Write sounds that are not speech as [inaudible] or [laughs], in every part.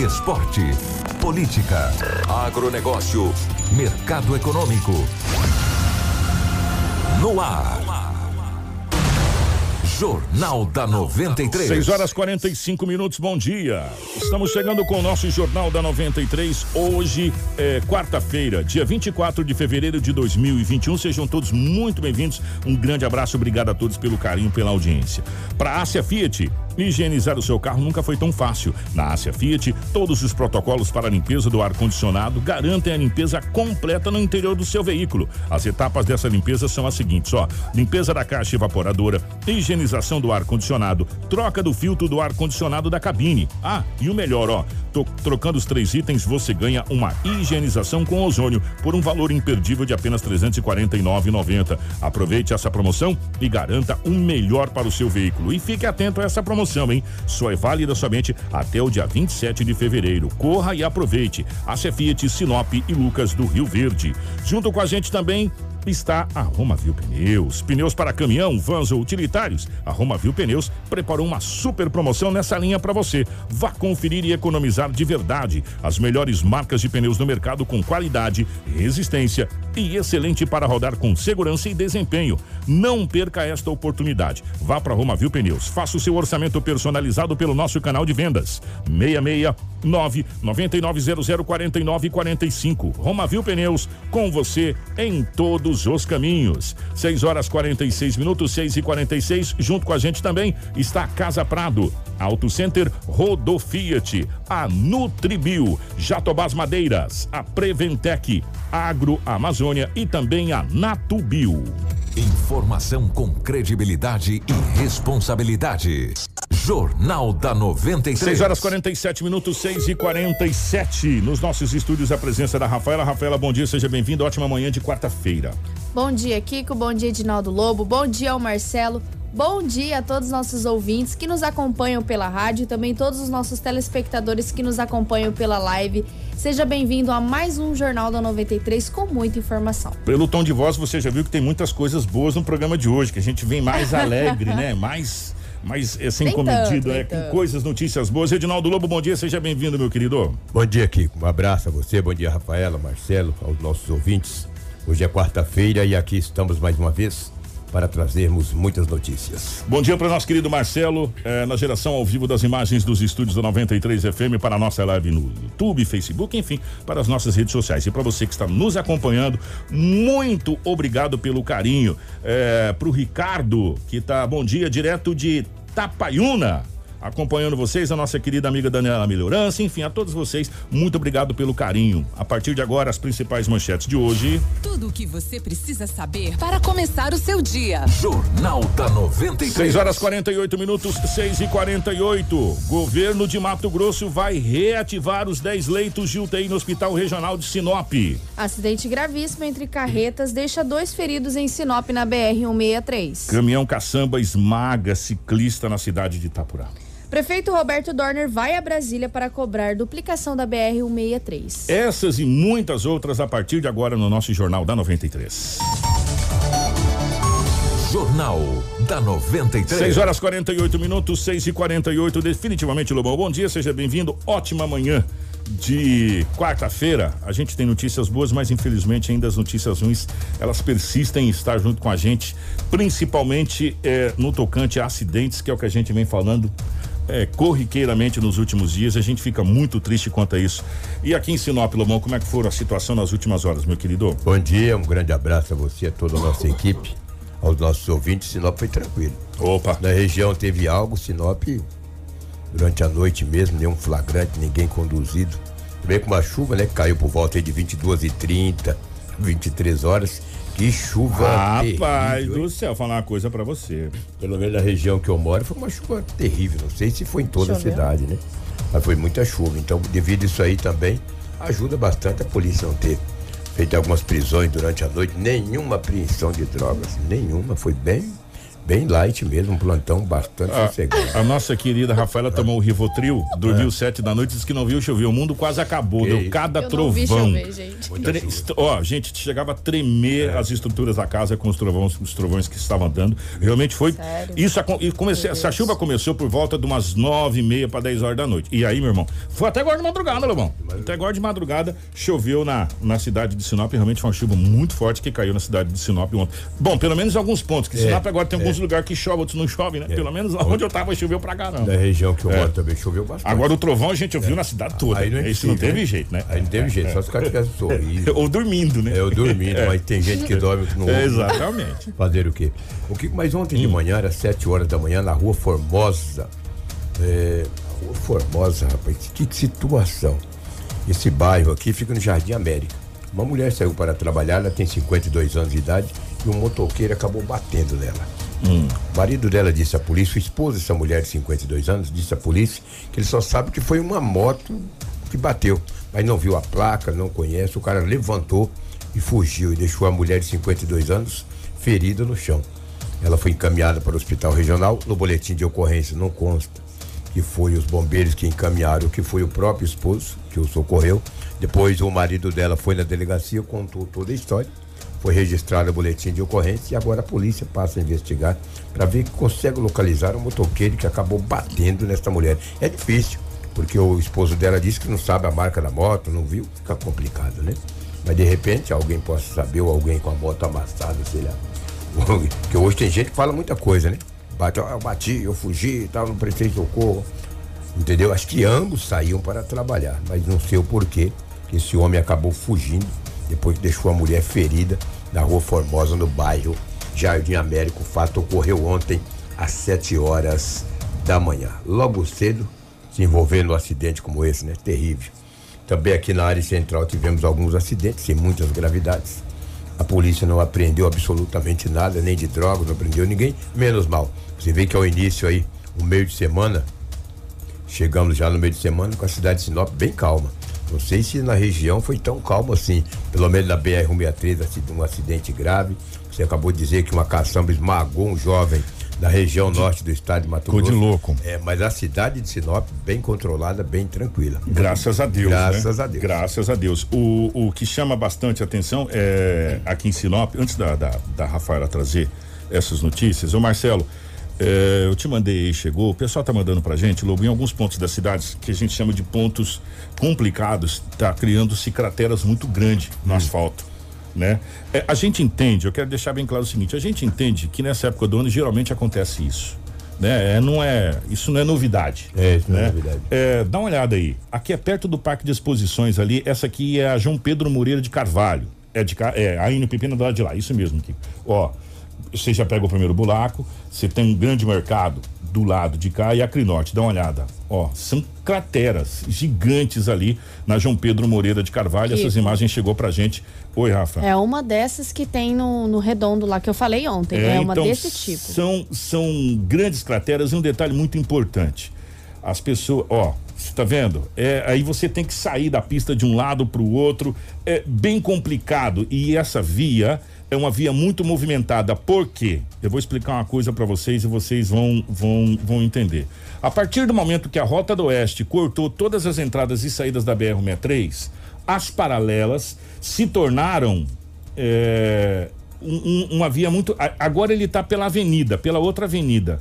Esporte. Política. Agronegócio. Mercado econômico. No ar. Jornal da 93. 6 horas 45 minutos, bom dia. Estamos chegando com o nosso Jornal da 93. Hoje é quarta-feira, dia 24 de fevereiro de 2021. Sejam todos muito bem-vindos. Um grande abraço, obrigado a todos pelo carinho, pela audiência. Para a Ásia Fiat, higienizar o seu carro nunca foi tão fácil. Na Ásia Fiat, todos os protocolos para a limpeza do ar-condicionado garantem a limpeza completa no interior do seu veículo. As etapas dessa limpeza são as seguintes: ó, limpeza da caixa evaporadora, higienização do ar-condicionado, troca do filtro do ar-condicionado da cabine. Ah, e o melhor, ó, trocando os três itens, você ganha uma higienização com ozônio por um valor imperdível de apenas R$ 349,90. Aproveite essa promoção e garanta um melhor para o seu veículo. E fique atento a essa promoção, hein? Só é válida somente até o dia 27 de fevereiro. Corra e aproveite. A Fiat, Sinop e Lucas do Rio Verde. Junto com a gente também está a Roma Viu Pneus. Pneus para caminhão, vans ou utilitários. A Roma Viu Pneus preparou uma super promoção nessa linha para você. Vá conferir e economizar de verdade. As melhores marcas de pneus no mercado com qualidade, resistência e excelente para rodar com segurança e desempenho. Não perca esta oportunidade. Vá para Roma Viu Pneus. Faça o seu orçamento personalizado pelo nosso canal de vendas. 669 9900 4945. Roma Viu Pneus com você em todos os caminhos. 6 horas 46 minutos, 6 e 46 Junto com a gente também está Casa Prado, Auto Center Rodo Fiat, a Nutribio, Jatobás Madeiras, a Preventec, Agro Amazônia e também a Natubio. Informação com credibilidade e responsabilidade. Jornal da 93. 6 horas 47 minutos, 6 e 47 Nos nossos estúdios, a presença da Rafaela. Rafaela, bom dia, seja bem-vinda. Ótima manhã de quarta-feira. Bom dia, Kiko. Bom dia, Edinaldo Lobo. Bom dia ao Marcelo. Bom dia a todos os nossos ouvintes que nos acompanham pela rádio e também todos os nossos telespectadores que nos acompanham pela live. Seja bem-vindo a mais um Jornal da 93 com muita informação. Pelo tom de voz, você já viu que tem muitas coisas boas no programa de hoje, que a gente vem mais [laughs] alegre, né? Mais, mais assim, Nem comedido, é, com coisas, notícias boas. Edinaldo Lobo, bom dia, seja bem-vindo, meu querido. Bom dia, Kiko. Um abraço a você, bom dia, Rafaela, Marcelo, aos nossos ouvintes. Hoje é quarta-feira e aqui estamos mais uma vez para trazermos muitas notícias. Bom dia para nosso querido Marcelo, eh, na geração ao vivo das imagens dos estúdios da 93 FM para a nossa live no YouTube, Facebook, enfim, para as nossas redes sociais. E para você que está nos acompanhando, muito obrigado pelo carinho. Eh, para o Ricardo, que tá bom dia, direto de Tapaiuna. Acompanhando vocês, a nossa querida amiga Daniela Melhorança, enfim, a todos vocês, muito obrigado pelo carinho. A partir de agora, as principais manchetes de hoje. Tudo o que você precisa saber para começar o seu dia. Jornal da 93. 6 horas 48 minutos, 6 e 48. Governo de Mato Grosso vai reativar os 10 leitos de UTI no Hospital Regional de Sinop. Acidente gravíssimo entre carretas deixa dois feridos em Sinop na BR-163. Caminhão caçamba esmaga ciclista na cidade de Itapurá. Prefeito Roberto Dorner vai a Brasília para cobrar duplicação da BR-163. Essas e muitas outras a partir de agora no nosso Jornal da 93. Jornal da 93. 6 horas 48 minutos, 6 e 48 Definitivamente, Lobão. Bom dia, seja bem-vindo. Ótima manhã de quarta-feira. A gente tem notícias boas, mas infelizmente ainda as notícias ruins elas persistem em estar junto com a gente, principalmente eh, no tocante a acidentes, que é o que a gente vem falando. É, corriqueiramente nos últimos dias, a gente fica muito triste quanto a isso. E aqui em Sinop, Lomão, como é que foi a situação nas últimas horas, meu querido? Bom dia, um grande abraço a você, a toda a nossa equipe, aos nossos ouvintes. Sinop foi tranquilo. Opa. Na região teve algo, Sinop, durante a noite mesmo, nenhum flagrante, ninguém conduzido. Também com uma chuva, né, que caiu por volta aí de 22 e 30, 23 horas. Que chuva Rapaz terrível, do céu, falar uma coisa pra você. Pelo menos na região que eu moro, foi uma chuva terrível. Não sei se foi em toda Choveu? a cidade, né? Mas foi muita chuva. Então, devido a isso aí também, ajuda bastante a polícia não ter feito algumas prisões durante a noite. Nenhuma apreensão de drogas. Nenhuma. Foi bem bem light mesmo, um plantão bastante a, sossegado. A nossa querida Rafaela tomou o Rivotril, dormiu é. sete da noite, disse que não viu chover. O mundo quase acabou, que deu cada eu trovão. Não vi chover, gente. Tre ó, gente, chegava a tremer é. as estruturas da casa com os trovões, os trovões que estavam dando. Realmente foi. Sério? Isso e comecei, essa chuva começou por volta de umas nove e meia para dez horas da noite. E aí, meu irmão, foi até agora de madrugada, Lobão. Até agora de madrugada choveu na, na cidade de Sinop. Realmente foi uma chuva muito forte que caiu na cidade de Sinop ontem. Bom, pelo menos alguns pontos, que é. Sinop agora tem alguns lugares que chove, outros não chove, né? É. Pelo menos onde eu tava choveu pra caramba. Na região que eu é. moro também choveu bastante. Agora o trovão a gente ouviu é. na cidade toda. Aí não é Isso não teve né? jeito, né? Aí não teve jeito, só se o cara tivesse sorriso. [laughs] Ou dormindo, né? É, ou dormindo, mas tem gente que dorme que não ouve. Exatamente. Fazer o quê? O que mas ontem hum. de manhã, era sete horas da manhã, na rua Formosa. É, rua Formosa, rapaz, que situação. Esse bairro aqui fica no Jardim América. Uma mulher saiu para trabalhar, ela tem 52 anos de idade e um motoqueiro acabou batendo nela. Hum. O marido dela disse à polícia, o esposo dessa mulher de 52 anos, disse à polícia que ele só sabe que foi uma moto que bateu, mas não viu a placa, não conhece. O cara levantou e fugiu e deixou a mulher de 52 anos ferida no chão. Ela foi encaminhada para o hospital regional. No boletim de ocorrência não consta que foi os bombeiros que encaminharam, que foi o próprio esposo que o socorreu. Depois o marido dela foi na delegacia, contou toda a história foi registrado o boletim de ocorrência e agora a polícia passa a investigar para ver que consegue localizar o motoqueiro que acabou batendo nesta mulher. É difícil, porque o esposo dela disse que não sabe a marca da moto, não viu, fica complicado, né? Mas de repente alguém possa saber, ou alguém com a moto amassada, sei lá. [laughs] Porque hoje tem gente que fala muita coisa, né? Bate, eu bati, eu fugi e tal, não prestei socorro. Entendeu? Acho que ambos saíam para trabalhar, mas não sei o porquê que esse homem acabou fugindo depois que deixou a mulher ferida na rua Formosa, no bairro Jardim Américo. O fato ocorreu ontem às 7 horas da manhã. Logo cedo, se envolvendo num acidente como esse, né? Terrível. Também aqui na área central tivemos alguns acidentes, sem muitas gravidades. A polícia não apreendeu absolutamente nada, nem de drogas, não prendeu ninguém, menos mal. Você vê que ao início aí, o meio de semana, chegamos já no meio de semana com a cidade de Sinop bem calma. Não sei se na região foi tão calmo assim. Pelo menos na BR-163, um acidente grave. Você acabou de dizer que uma caçamba esmagou um jovem da região norte do estado de Mato Grosso. Ficou de louco. É, mas a cidade de Sinop, bem controlada, bem tranquila. Graças a Deus. Graças né? a Deus. Graças a Deus. O, o que chama bastante atenção é aqui em Sinop, antes da, da, da Rafaela trazer essas notícias, o Marcelo, é, eu te mandei, chegou. O pessoal tá mandando pra gente, Lobo, em alguns pontos das cidades que a gente chama de pontos complicados, tá criando-se crateras muito grandes no hum. asfalto. Né? É, a gente entende, eu quero deixar bem claro o seguinte: a gente entende que nessa época do ano geralmente acontece isso. Né? É, não é, isso não é novidade. É, isso né? não é novidade. É, dá uma olhada aí. Aqui é perto do Parque de Exposições ali. Essa aqui é a João Pedro Moreira de Carvalho. É de é, a Pepina do lado de lá, isso mesmo aqui. Ó, você já pega o primeiro buraco, você tem um grande mercado do lado de cá e a Crinorte, dá uma olhada. Ó, são crateras gigantes ali na João Pedro Moreira de Carvalho. Essas imagens chegou pra gente. Oi, Rafa. É uma dessas que tem no, no redondo lá que eu falei ontem. É, é uma então, desse tipo. São, são grandes crateras e um detalhe muito importante. As pessoas, ó, você tá vendo? É, aí você tem que sair da pista de um lado para o outro. É bem complicado. E essa via é uma via muito movimentada. Por quê? Eu vou explicar uma coisa para vocês e vocês vão, vão, vão entender. A partir do momento que a Rota do Oeste cortou todas as entradas e saídas da BR-63, as paralelas se tornaram é, um, uma via muito. Agora ele está pela avenida, pela outra avenida.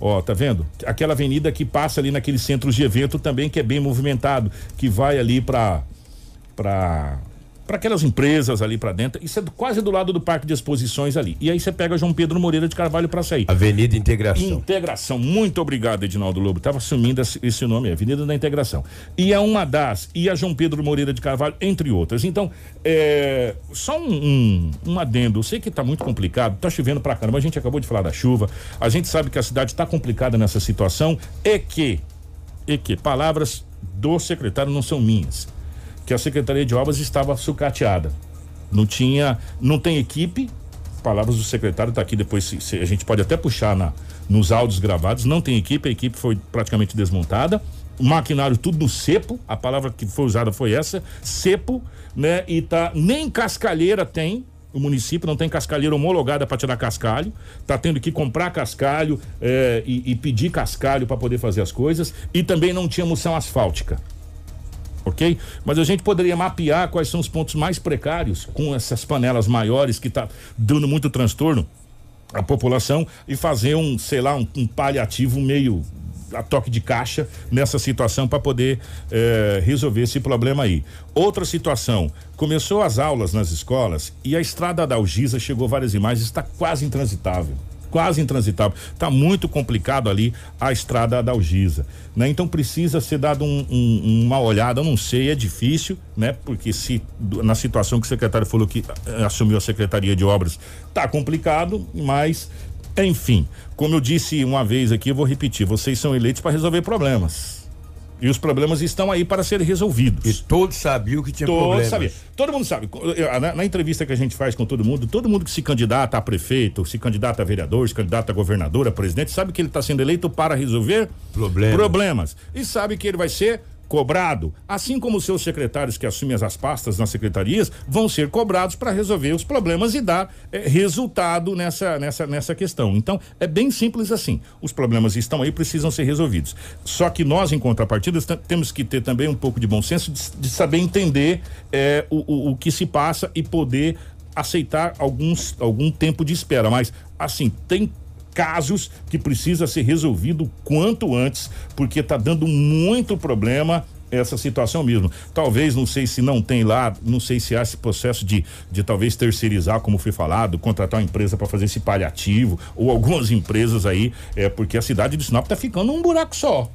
Ó, tá vendo? Aquela avenida que passa ali naqueles centros de evento também, que é bem movimentado, que vai ali para para para aquelas empresas ali para dentro. Isso é quase do lado do Parque de Exposições ali. E aí você pega João Pedro Moreira de Carvalho para sair. Avenida Integração. Integração. Muito obrigado, Edinaldo Lobo. Tava assumindo esse nome, Avenida da Integração. E é uma das, e a João Pedro Moreira de Carvalho, entre outras. Então, é, só um, um, um adendo. Eu sei que tá muito complicado, tá chovendo pra caramba. A gente acabou de falar da chuva. A gente sabe que a cidade está complicada nessa situação. E que, e que, palavras do secretário não são minhas que a Secretaria de Obras estava sucateada. Não tinha, não tem equipe. Palavras do secretário está aqui depois se, se, a gente pode até puxar na nos áudios gravados. Não tem equipe, a equipe foi praticamente desmontada, o maquinário tudo no cepo, a palavra que foi usada foi essa, cepo, né? E tá nem cascalheira tem, o município não tem cascalheira homologada para tirar cascalho, tá tendo que comprar cascalho é, e, e, pedir cascalho para poder fazer as coisas e também não tinha moção asfáltica. Ok? Mas a gente poderia mapear quais são os pontos mais precários com essas panelas maiores que tá dando muito transtorno à população e fazer um, sei lá, um, um paliativo meio a toque de caixa nessa situação para poder eh, resolver esse problema aí. Outra situação, começou as aulas nas escolas e a estrada da Algisa chegou várias imagens, está quase intransitável quase intransitável. Está muito complicado ali a estrada da Algisa, né? Então precisa ser dado um, um, uma olhada, eu não sei, é difícil, né? Porque se na situação que o secretário falou que eh, assumiu a secretaria de obras, tá complicado, mas enfim, como eu disse uma vez aqui, eu vou repetir: vocês são eleitos para resolver problemas. E os problemas estão aí para serem resolvidos. E todos sabiam que tinha todos problemas. Sabia. Todo mundo sabe. Na, na, entrevista que a gente faz com todo mundo, todo mundo que se candidata a prefeito, se candidata a vereador, se candidata a governador, a presidente, sabe que ele está sendo eleito para resolver problemas. problemas. E sabe que ele vai ser cobrado, assim como os seus secretários que assumem as pastas nas secretarias vão ser cobrados para resolver os problemas e dar é, resultado nessa, nessa, nessa questão. Então, é bem simples assim. Os problemas estão aí, precisam ser resolvidos. Só que nós, em contrapartida, temos que ter também um pouco de bom senso de, de saber entender é, o, o, o que se passa e poder aceitar alguns, algum tempo de espera. Mas, assim, tem casos que precisa ser resolvido quanto antes, porque está dando muito problema essa situação mesmo. Talvez, não sei se não tem lá, não sei se há esse processo de, de talvez terceirizar, como foi falado, contratar uma empresa para fazer esse paliativo, ou algumas empresas aí, é porque a cidade de Sinop está ficando um buraco só,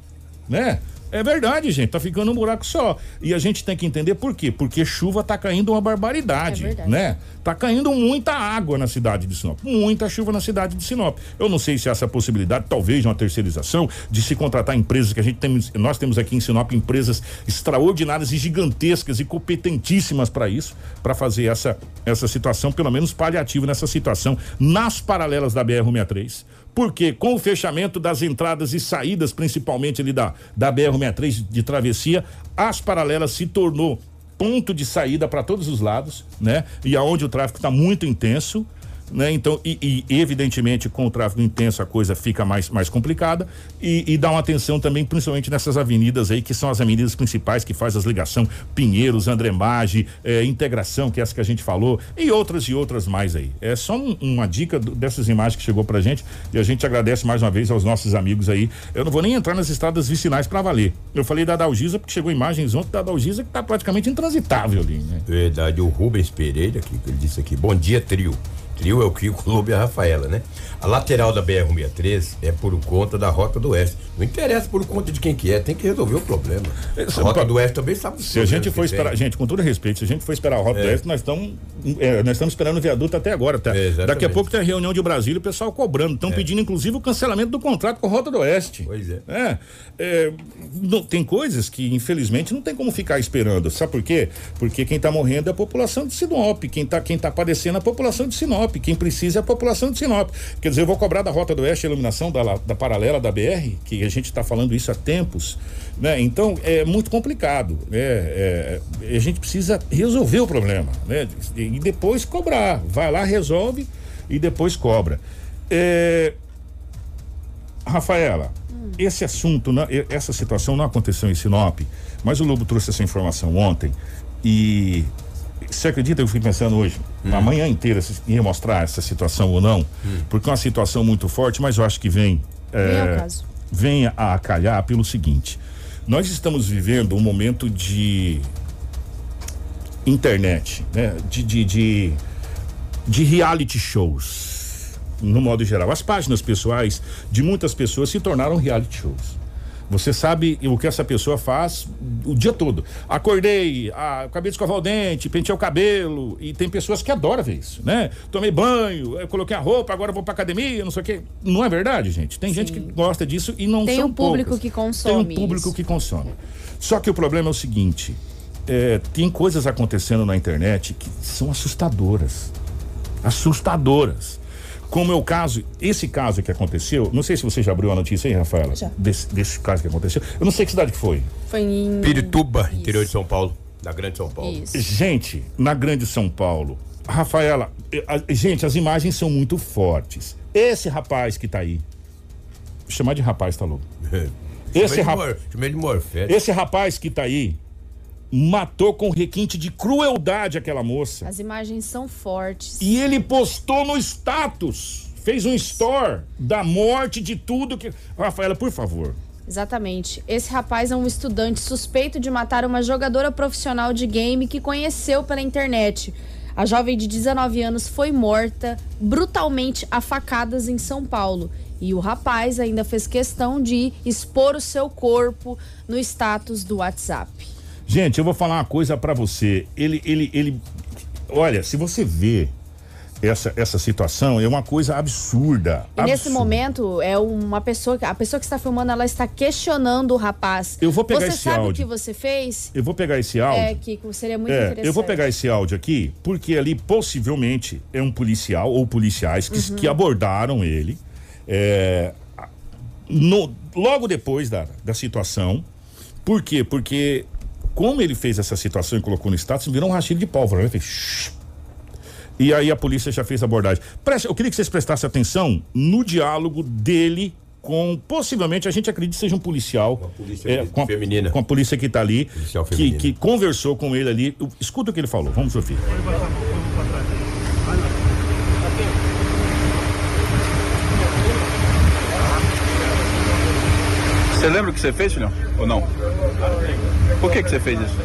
né? É verdade, gente, tá ficando um buraco só. E a gente tem que entender por quê? Porque chuva tá caindo uma barbaridade, é né? Tá caindo muita água na cidade de Sinop, muita chuva na cidade de Sinop. Eu não sei se essa possibilidade, talvez de uma terceirização, de se contratar empresas que a gente tem, nós temos aqui em Sinop empresas extraordinárias e gigantescas e competentíssimas para isso, para fazer essa essa situação, pelo menos paliativo nessa situação nas paralelas da BR 163 porque com o fechamento das entradas e saídas, principalmente ali da, da BR-63 de travessia, as paralelas se tornou ponto de saída para todos os lados, né? E aonde o tráfego está muito intenso né? Então, e, e, evidentemente com o tráfego intenso a coisa fica mais, mais complicada e, e, dá uma atenção também, principalmente nessas avenidas aí, que são as avenidas principais que faz as ligação Pinheiros, Andremage, eh, Integração, que é essa que a gente falou, e outras e outras mais aí. É só um, uma dica do, dessas imagens que chegou pra gente e a gente agradece mais uma vez aos nossos amigos aí. Eu não vou nem entrar nas estradas vicinais para valer. Eu falei da Dalgisa porque chegou imagens ontem da Dalgisa que tá praticamente intransitável ali, né? Verdade, o Rubens Pereira, que ele disse aqui, bom dia, trio trio é o Kiko Lobo e a Rafaela, né? A lateral da BR-163 é por conta da Rota do Oeste. Não interessa por conta de quem que é, tem que resolver o problema. A Rota do Oeste também sabe Se a gente for esperar, gente, com todo respeito, se a gente for esperar a Rota é. do Oeste, nós estamos é, nós estamos esperando o viaduto até agora, tá? É, Daqui a pouco tem a reunião de Brasília, o pessoal cobrando, estão é. pedindo inclusive o cancelamento do contrato com a Rota do Oeste. Pois é. É, é não, tem coisas que infelizmente não tem como ficar esperando. Sabe por quê? Porque quem está morrendo é a população de Sinop, quem está quem tá padecendo é a população de Sinop, quem precisa é a população de Sinop. Quer dizer, eu vou cobrar da Rota do Oeste a iluminação da, da paralela da BR, que a gente está falando isso há tempos, né? Então é muito complicado, né? É, a gente precisa resolver o problema, né? E depois cobrar. Vai lá, resolve e depois cobra. É, Rafaela, hum. esse assunto, essa situação não aconteceu em Sinop, mas o Lobo trouxe essa informação ontem e você acredita? Eu fui pensando hoje, hum. na manhã inteira, se ia mostrar essa situação ou não, hum. porque é uma situação muito forte, mas eu acho que vem. É, vem a calhar pelo seguinte: nós estamos vivendo um momento de internet, né? De, de, de, de reality shows no modo geral. As páginas pessoais de muitas pessoas se tornaram reality shows. Você sabe o que essa pessoa faz o dia todo. Acordei, ah, acabei de escovar o dente, pentei o cabelo. E tem pessoas que adoram ver isso, né? Tomei banho, coloquei a roupa, agora vou pra academia, não sei o quê. Não é verdade, gente? Tem Sim. gente que gosta disso e não tem são um público poucas. que consome. Tem um público isso. que consome. Só que o problema é o seguinte: é, tem coisas acontecendo na internet que são assustadoras. Assustadoras Como é o caso, esse caso que aconteceu, não sei se você já abriu a notícia aí, Rafaela. Já. Desse, desse caso que aconteceu. Eu não sei que cidade que foi. Foi em. Pirituba, Isso. interior de São Paulo. Da Grande São Paulo. Isso. Gente, na Grande São Paulo, Rafaela, eh, a- gente, as imagens são muito fortes. Esse rapaz que tá aí, chamar de rapaz, tá louco? Esse, [laughs] Chamei de mor- esse rapaz que tá aí matou com requinte de crueldade aquela moça. As imagens são fortes. E ele postou no status, fez um store da morte de tudo que. Rafaela, por favor. Exatamente. Esse rapaz é um estudante suspeito de matar uma jogadora profissional de game que conheceu pela internet. A jovem de 19 anos foi morta brutalmente a facadas em São Paulo. E o rapaz ainda fez questão de expor o seu corpo no status do WhatsApp. Gente, eu vou falar uma coisa pra você. Ele, ele, ele. Olha, se você vê essa, essa situação, é uma coisa absurda. E nesse absurda. momento, é uma pessoa, a pessoa que está filmando, ela está questionando o rapaz. Eu vou pegar Você esse sabe o áudio. que você fez? Eu vou pegar esse áudio. É, Kiko, seria muito É, interessante. eu vou pegar esse áudio aqui, porque ali possivelmente é um policial ou policiais que, Uhum. que abordaram ele. é, no- logo depois da, da situação. Por quê? Porque, como ele fez essa situação e colocou no status, virou um rastilho de pólvora. Né? Fez. E aí a polícia já fez a abordagem. Preste- eu queria que vocês prestassem atenção no diálogo dele com, possivelmente, a gente acredita que seja um policial. Uma polícia é, com a, feminina. Com a polícia que tá ali, que, que conversou com ele ali. Escuta o que ele falou. Vamos ouvir. Você lembra o que você fez, filhão? Ou não? Por que, que você fez isso?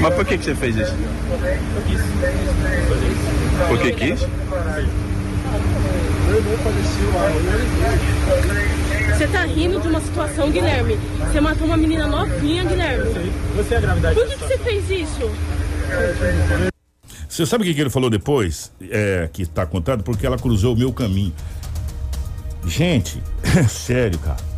Mas por que, que você fez isso? Porque quis? Você tá rindo de uma situação, Guilherme. Você matou uma menina novinha, Guilherme. Você é a gravidade Por que, que você fez isso? Você sabe o que, que ele falou depois? É, que tá contado? Porque ela cruzou o meu caminho. Gente, [laughs] sério, cara.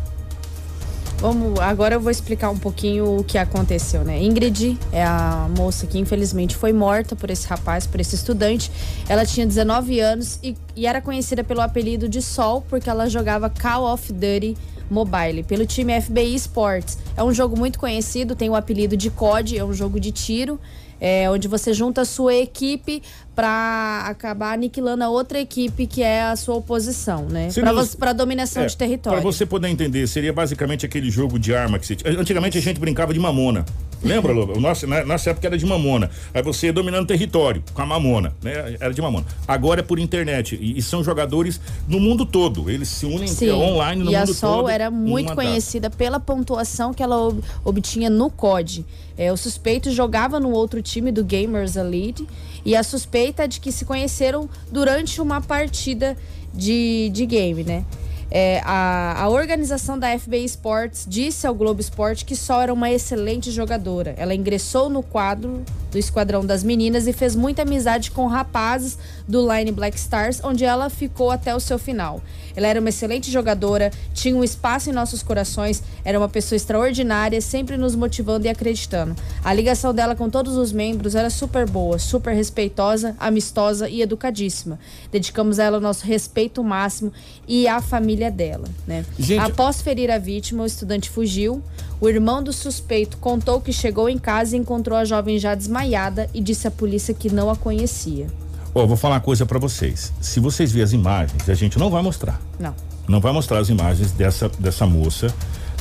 Vamos, agora eu vou explicar um pouquinho o que aconteceu, né? Ingrid é a moça que infelizmente foi morta por esse rapaz, por esse estudante. Ela tinha 19 anos e, e era conhecida pelo apelido de Sol porque ela jogava Call of Duty Mobile pelo time FBI Sports. É um jogo muito conhecido, tem o apelido de COD, é um jogo de tiro. É, onde você junta a sua equipe para acabar aniquilando a outra equipe que é a sua oposição, né? Para para dominação É, de território. Pra você poder entender, seria basicamente aquele jogo de arma que. Antigamente a gente brincava de mamona. Lembra, Lobo? Na nossa época era de mamona. Aí você ia dominando território com a mamona, né? Era de mamona. Agora é por internet. E, e são jogadores no mundo todo. Eles se unem Sim. online no e a mundo Sol todo. era muito uma data. conhecida pela pontuação que ela ob- obtinha no COD. É, o suspeito jogava no outro time do Gamers Elite e a suspeita é de que se conheceram durante uma partida de, de game, né? É, a, a organização da FBI Sports disse ao Globo Esporte que Sol era uma excelente jogadora. Ela ingressou no quadro do Esquadrão das Meninas e fez muita amizade com rapazes do Line Black Stars, onde ela ficou até o seu final. Ela era uma excelente jogadora, tinha um espaço em nossos corações, era uma pessoa extraordinária, sempre nos motivando e acreditando. A ligação dela com todos os membros era super boa, super respeitosa, amistosa e educadíssima. Dedicamos a ela o nosso respeito máximo e à família dela, né? Gente- Após ferir a vítima, o estudante fugiu. O irmão do suspeito contou que chegou em casa e encontrou a jovem já desmaiada e disse à polícia que não a conhecia. Ó, vou falar uma coisa pra vocês. Se vocês verem as imagens, a gente não vai mostrar. Não. Não vai mostrar as imagens dessa, dessa moça.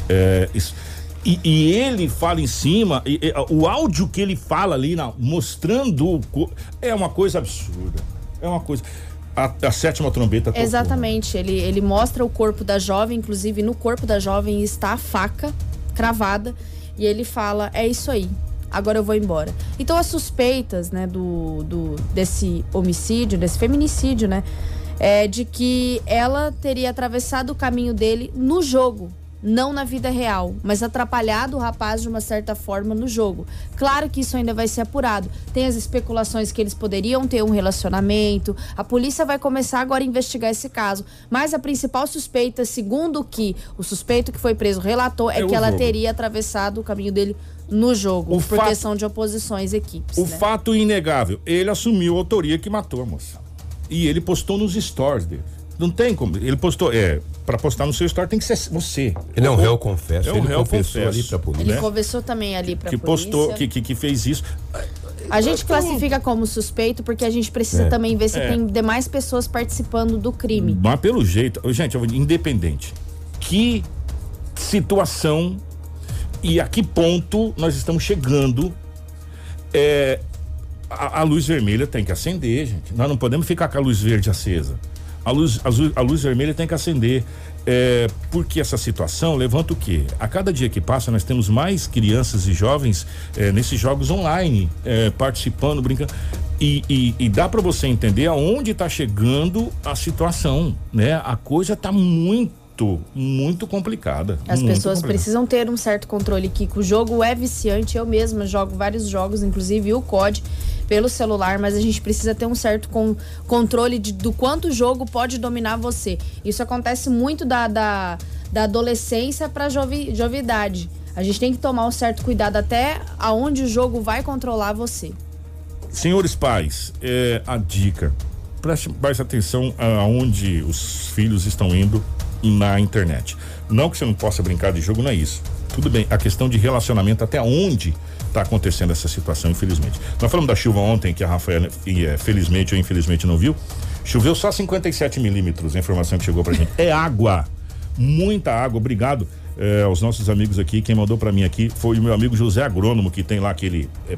É, isso- e, e ele fala em cima, e- e, o áudio que ele fala ali, na- mostrando. É uma coisa absurda. É uma coisa. A, a sétima trombeta tocou. Exatamente. Ele, ele mostra o corpo da jovem, inclusive no corpo da jovem está a faca cravada. E ele fala: É isso aí. Agora eu vou embora. Então as suspeitas, né, do, do desse homicídio, desse feminicídio, né, é de que ela teria atravessado o caminho dele no jogo. Não na vida real, mas atrapalhado o rapaz de uma certa forma no jogo. Claro que isso ainda vai ser apurado. Tem as especulações que eles poderiam ter um relacionamento. A polícia vai começar agora a investigar esse caso. Mas a principal suspeita, segundo o que o suspeito que foi preso relatou, é, É que ela jogo. teria atravessado o caminho dele no jogo, O por fato- questão de oposições equipes. O né? fato inegável, ele assumiu a autoria que matou a moça. E ele postou nos stories dele. Não tem como. Ele postou. É, pra postar no seu story tem que ser você. Ele é um réu confesso. É um ele réu confessou confesso. ali pra polícia. Ele né? conversou também ali pra Que polícia. postou, que, que, que fez isso. A gente classifica como suspeito porque a gente precisa É. também ver se É. tem demais pessoas participando do crime. Mas pelo jeito, gente, independente. Que situação e a que ponto nós estamos chegando? É, a, a luz vermelha tem que acender, gente. Nós não podemos ficar com a luz verde acesa. A luz, a luz, a luz vermelha tem que acender. É, porque essa situação levanta o quê? A cada dia que passa, nós temos mais crianças e jovens é, nesses jogos online, é, participando, brincando. E, e- e dá para você entender aonde está chegando a situação, né? A coisa está muito, muito complicada. As muito pessoas complicada. precisam ter um certo controle, Kiko. O jogo é viciante, eu mesma jogo vários jogos, inclusive o COD, pelo celular, mas a gente precisa ter um certo con- controle de- do quanto o jogo pode dominar você. Isso acontece muito da, da, da adolescência para jovi, jovidade. A gente tem que tomar um certo cuidado até aonde o jogo vai controlar você. Senhores pais, é, a dica. Preste mais atenção aonde os filhos estão indo na internet. Não que você não possa brincar de jogo, não é isso. Tudo bem, a questão de relacionamento, até onde está acontecendo essa situação, infelizmente. Nós falamos da chuva ontem, que a Rafaela, é, felizmente ou infelizmente, não viu. Choveu só 57 milímetros, a informação que chegou pra gente. É água, muita água. Obrigado é, aos nossos amigos aqui. Quem mandou pra mim aqui foi o meu amigo José Agrônomo, que tem lá aquele. É,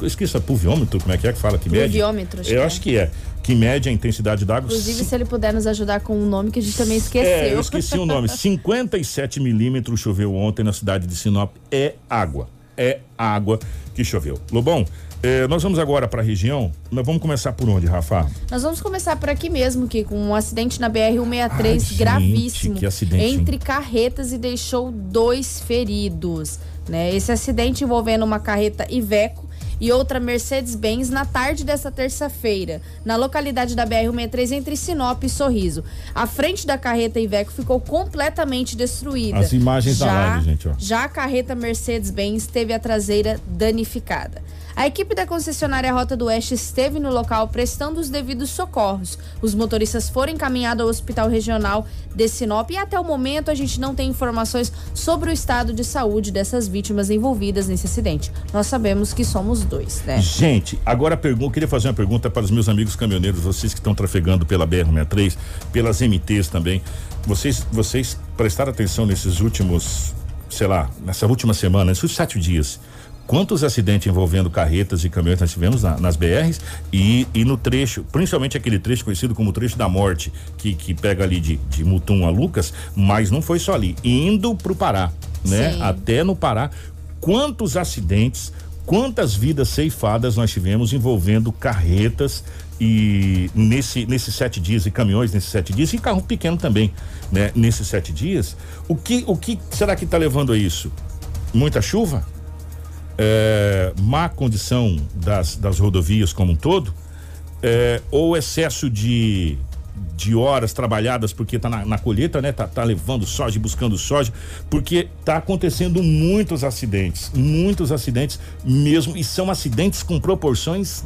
eu esqueci, é pluviômetro, como é que é que fala? Que mede? Pluviômetro, acho Eu que é. acho que é. Que mede a intensidade da água. Inclusive, se ele puder nos ajudar com um nome que a gente também esqueceu. É, eu esqueci o [laughs] nome. 57 milímetros choveu ontem na cidade de Sinop. É água. É água que choveu. Lobão, eh, nós vamos agora para a região. Nós vamos começar por onde, Rafa? Nós vamos começar por aqui mesmo, que com um acidente na BR-163 Ai, gente, gravíssimo que acidente, hein? entre carretas e deixou dois feridos. Né? Esse acidente envolvendo uma carreta Iveco e outra Mercedes-Benz na tarde dessa terça-feira, na localidade da BR-163 entre Sinop e Sorriso. A frente da carreta Iveco ficou completamente destruída. As imagens da Já- live, gente, ó. já a carreta Mercedes-Benz teve a traseira danificada. A equipe da concessionária Rota do Oeste esteve no local prestando os devidos socorros. Os motoristas foram encaminhados ao Hospital Regional de Sinop e até o momento a gente não tem informações sobre o estado de saúde dessas vítimas envolvidas nesse acidente. Nós sabemos que somos dois, né? Gente, agora eu queria fazer uma pergunta para os meus amigos caminhoneiros, vocês que estão trafegando pela BR-63, pelas MTs também. Vocês, vocês prestaram atenção nesses últimos, sei lá, nessa última semana, nesses sete dias. Quantos acidentes envolvendo carretas e caminhões nós tivemos na- nas BRs e, e no trecho, principalmente aquele trecho conhecido como trecho da morte, que, que pega ali de, de Mutum a Lucas, mas não foi só ali, indo pro Pará, né? Sim. Até no Pará. Quantos acidentes, quantas vidas ceifadas nós tivemos envolvendo carretas e nesse nesses sete dias e caminhões nesses sete dias e carro pequeno também, né? Nesses sete dias, o que o que será que está levando a isso? Muita chuva? É, má condição das, das rodovias como um todo? É, ou excesso de, de horas trabalhadas porque tá na, na colheita, né? Tá, tá levando soja, buscando soja, porque tá acontecendo muitos acidentes, muitos acidentes mesmo, e são acidentes com proporções.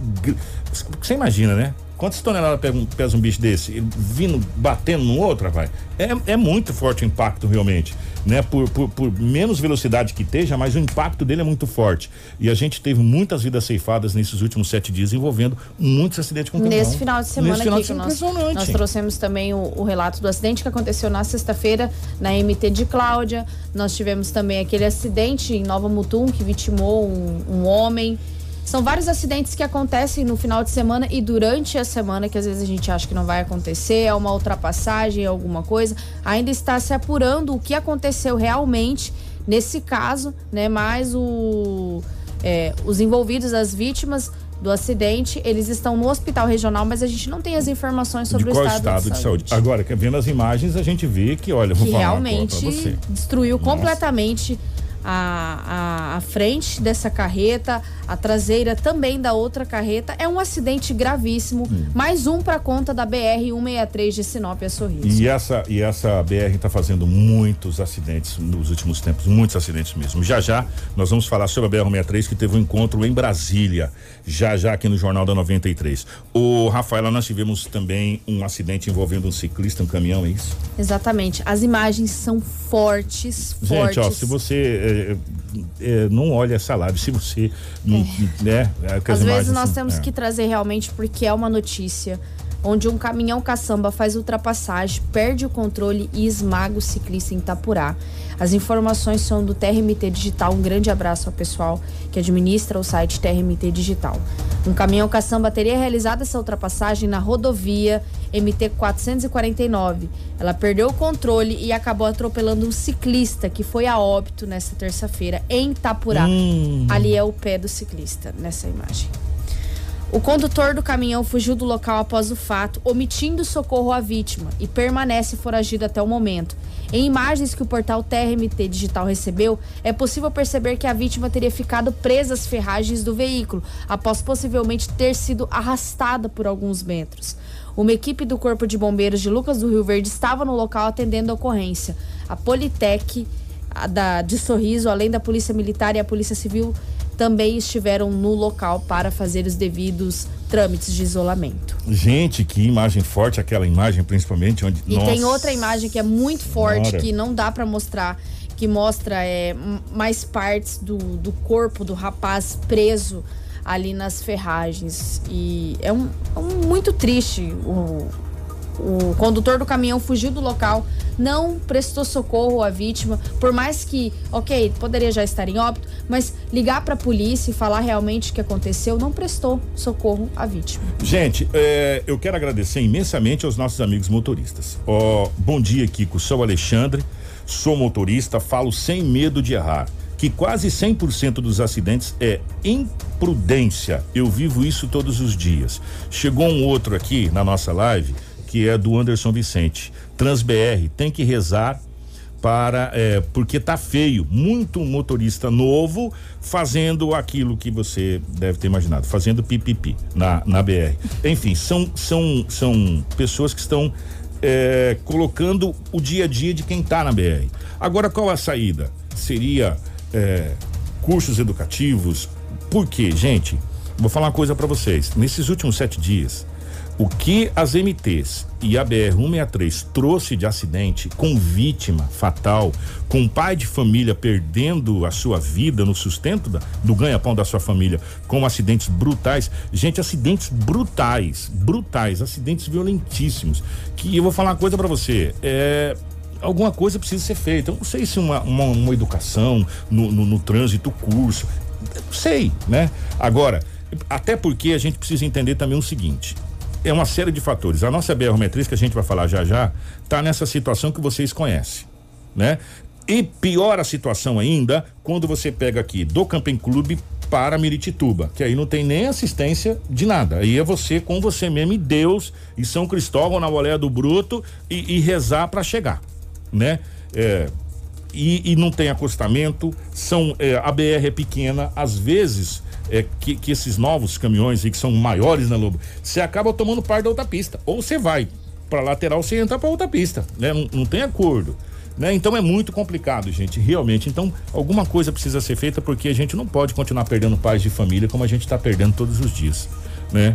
Você imagina, né? Quantas toneladas pesa um, pesa um bicho desse? Ele Vindo, batendo no outro, rapaz. É, é muito forte o impacto, realmente. Né? Por, por, por menos velocidade que esteja, mas o impacto dele é muito forte. E a gente teve muitas vidas ceifadas nesses últimos sete dias, envolvendo muitos acidentes com caminhão. Nesse final de semana Nesse final aqui, de semana, nós, nós trouxemos também o, o relato do acidente que aconteceu na sexta-feira na MT de Cláudia. Nós tivemos também aquele acidente em Nova Mutum que vitimou um, um homem. São vários acidentes que acontecem no final de semana e durante a semana, que às vezes a gente acha que não vai acontecer, é uma ultrapassagem, é alguma coisa. Ainda está se apurando o que aconteceu realmente nesse caso, né? Mas o, é, os envolvidos, as vítimas, do acidente. Eles estão no hospital regional, mas a gente não tem as informações sobre de o estado, estado, de, saúde. Agora, que vendo as imagens, a gente vê que, olha, vou que falar coisa pra realmente você. destruiu Nossa. completamente a, a, a frente dessa carreta, a traseira também da outra carreta. É um acidente gravíssimo, Hum. mais um para conta da BR-163 de Sinop a Sorriso. E essa, e essa BR está fazendo muitos acidentes nos últimos tempos, muitos acidentes mesmo. Já já nós vamos falar sobre a BR-63 que teve um encontro em Brasília, já já aqui no Jornal da 93. O Rafaela, nós tivemos também um acidente envolvendo um ciclista, um caminhão, é isso? Exatamente. As imagens são fortes, fortes. Gente, ó, se você é, é, não olha essa live, se você não, né, é, que as Às vezes nós são- temos é. que trazer realmente porque é uma notícia onde um caminhão caçamba faz ultrapassagem, perde o controle e esmaga o ciclista em Itapurá. As informações são do TRMT Digital. Um grande abraço ao pessoal que administra o site TRMT Digital. Um caminhão caçamba teria realizado essa ultrapassagem na rodovia MT 449. Ela perdeu o controle e acabou atropelando um ciclista que foi a óbito nessa terça-feira em Itapurá. Hum. Ali é o pé do ciclista nessa imagem. O condutor do caminhão fugiu do local após o fato, omitindo socorro à vítima e permanece foragido até o momento. Em imagens que o portal TRMT Digital recebeu, é possível perceber que a vítima teria ficado presa às ferragens do veículo, após possivelmente ter sido arrastada por alguns metros. Uma equipe do Corpo de Bombeiros de Lucas do Rio Verde estava no local atendendo a ocorrência. A Politec a da, de Sorriso, além da Polícia Militar e a Polícia Civil, também estiveram no local para fazer os devidos trâmites de isolamento. Gente, que imagem forte aquela imagem, principalmente onde. E Nossa. tem outra imagem que é muito forte, Senhora. que não dá para mostrar, que mostra é, mais partes do, do corpo do rapaz preso ali nas ferragens. E é um, é um muito triste. O, o condutor do caminhão fugiu do local, não prestou socorro à vítima, por mais que, ok, poderia já estar em óbito, mas ligar para a polícia e falar realmente o que aconteceu, não prestou socorro à vítima. Gente, é, eu quero agradecer imensamente aos nossos amigos motoristas. Ó, bom dia, Kiko. Sou Alexandre, sou motorista, falo sem medo de errar. Que quase 100% dos acidentes é imprudência. Eu vivo isso todos os dias. Chegou um outro aqui na nossa live, que é do Anderson Vicente. TransBR, tem que rezar para é, porque tá feio, muito motorista novo fazendo aquilo que você deve ter imaginado, fazendo pipipi na, na BR. Enfim, são são são pessoas que estão é, colocando o dia a dia de quem tá na BR. Agora qual a saída? Seria é, cursos educativos? Por quê, gente? Vou falar uma coisa para vocês. Nesses últimos sete dias, o que as MTs e a BR-163 trouxe de acidente com vítima fatal, com pai de família perdendo a sua vida no sustento da- do ganha-pão da sua família, com acidentes brutais. Gente, acidentes brutais, brutais, acidentes violentíssimos. Que eu vou falar uma coisa para você. É, alguma coisa precisa ser feita. Eu não sei se uma, uma, uma educação no, no, no trânsito, curso. Sei, né? Agora, até porque a gente precisa entender também o seguinte. É uma série de fatores. A nossa BR-163, que a gente vai falar já já, tá nessa situação que vocês conhecem, né? E pior a situação ainda quando você pega aqui do Camping Clube para Miritituba, que aí não tem nem assistência de nada. Aí é você com você mesmo e Deus e São Cristóvão na boleia do bruto e, e rezar para chegar, né? É, e, e não tem acostamento, são é, a BR é pequena, às vezes é, que, que esses novos caminhões que são maiores na Lobo, você acaba tomando parte da outra pista, ou você vai para lateral, você entra para outra pista, né? Não, não tem acordo. Né? Então é muito complicado, gente, realmente. Então, alguma coisa precisa ser feita porque a gente não pode continuar perdendo pais de família como a gente está perdendo todos os dias, né?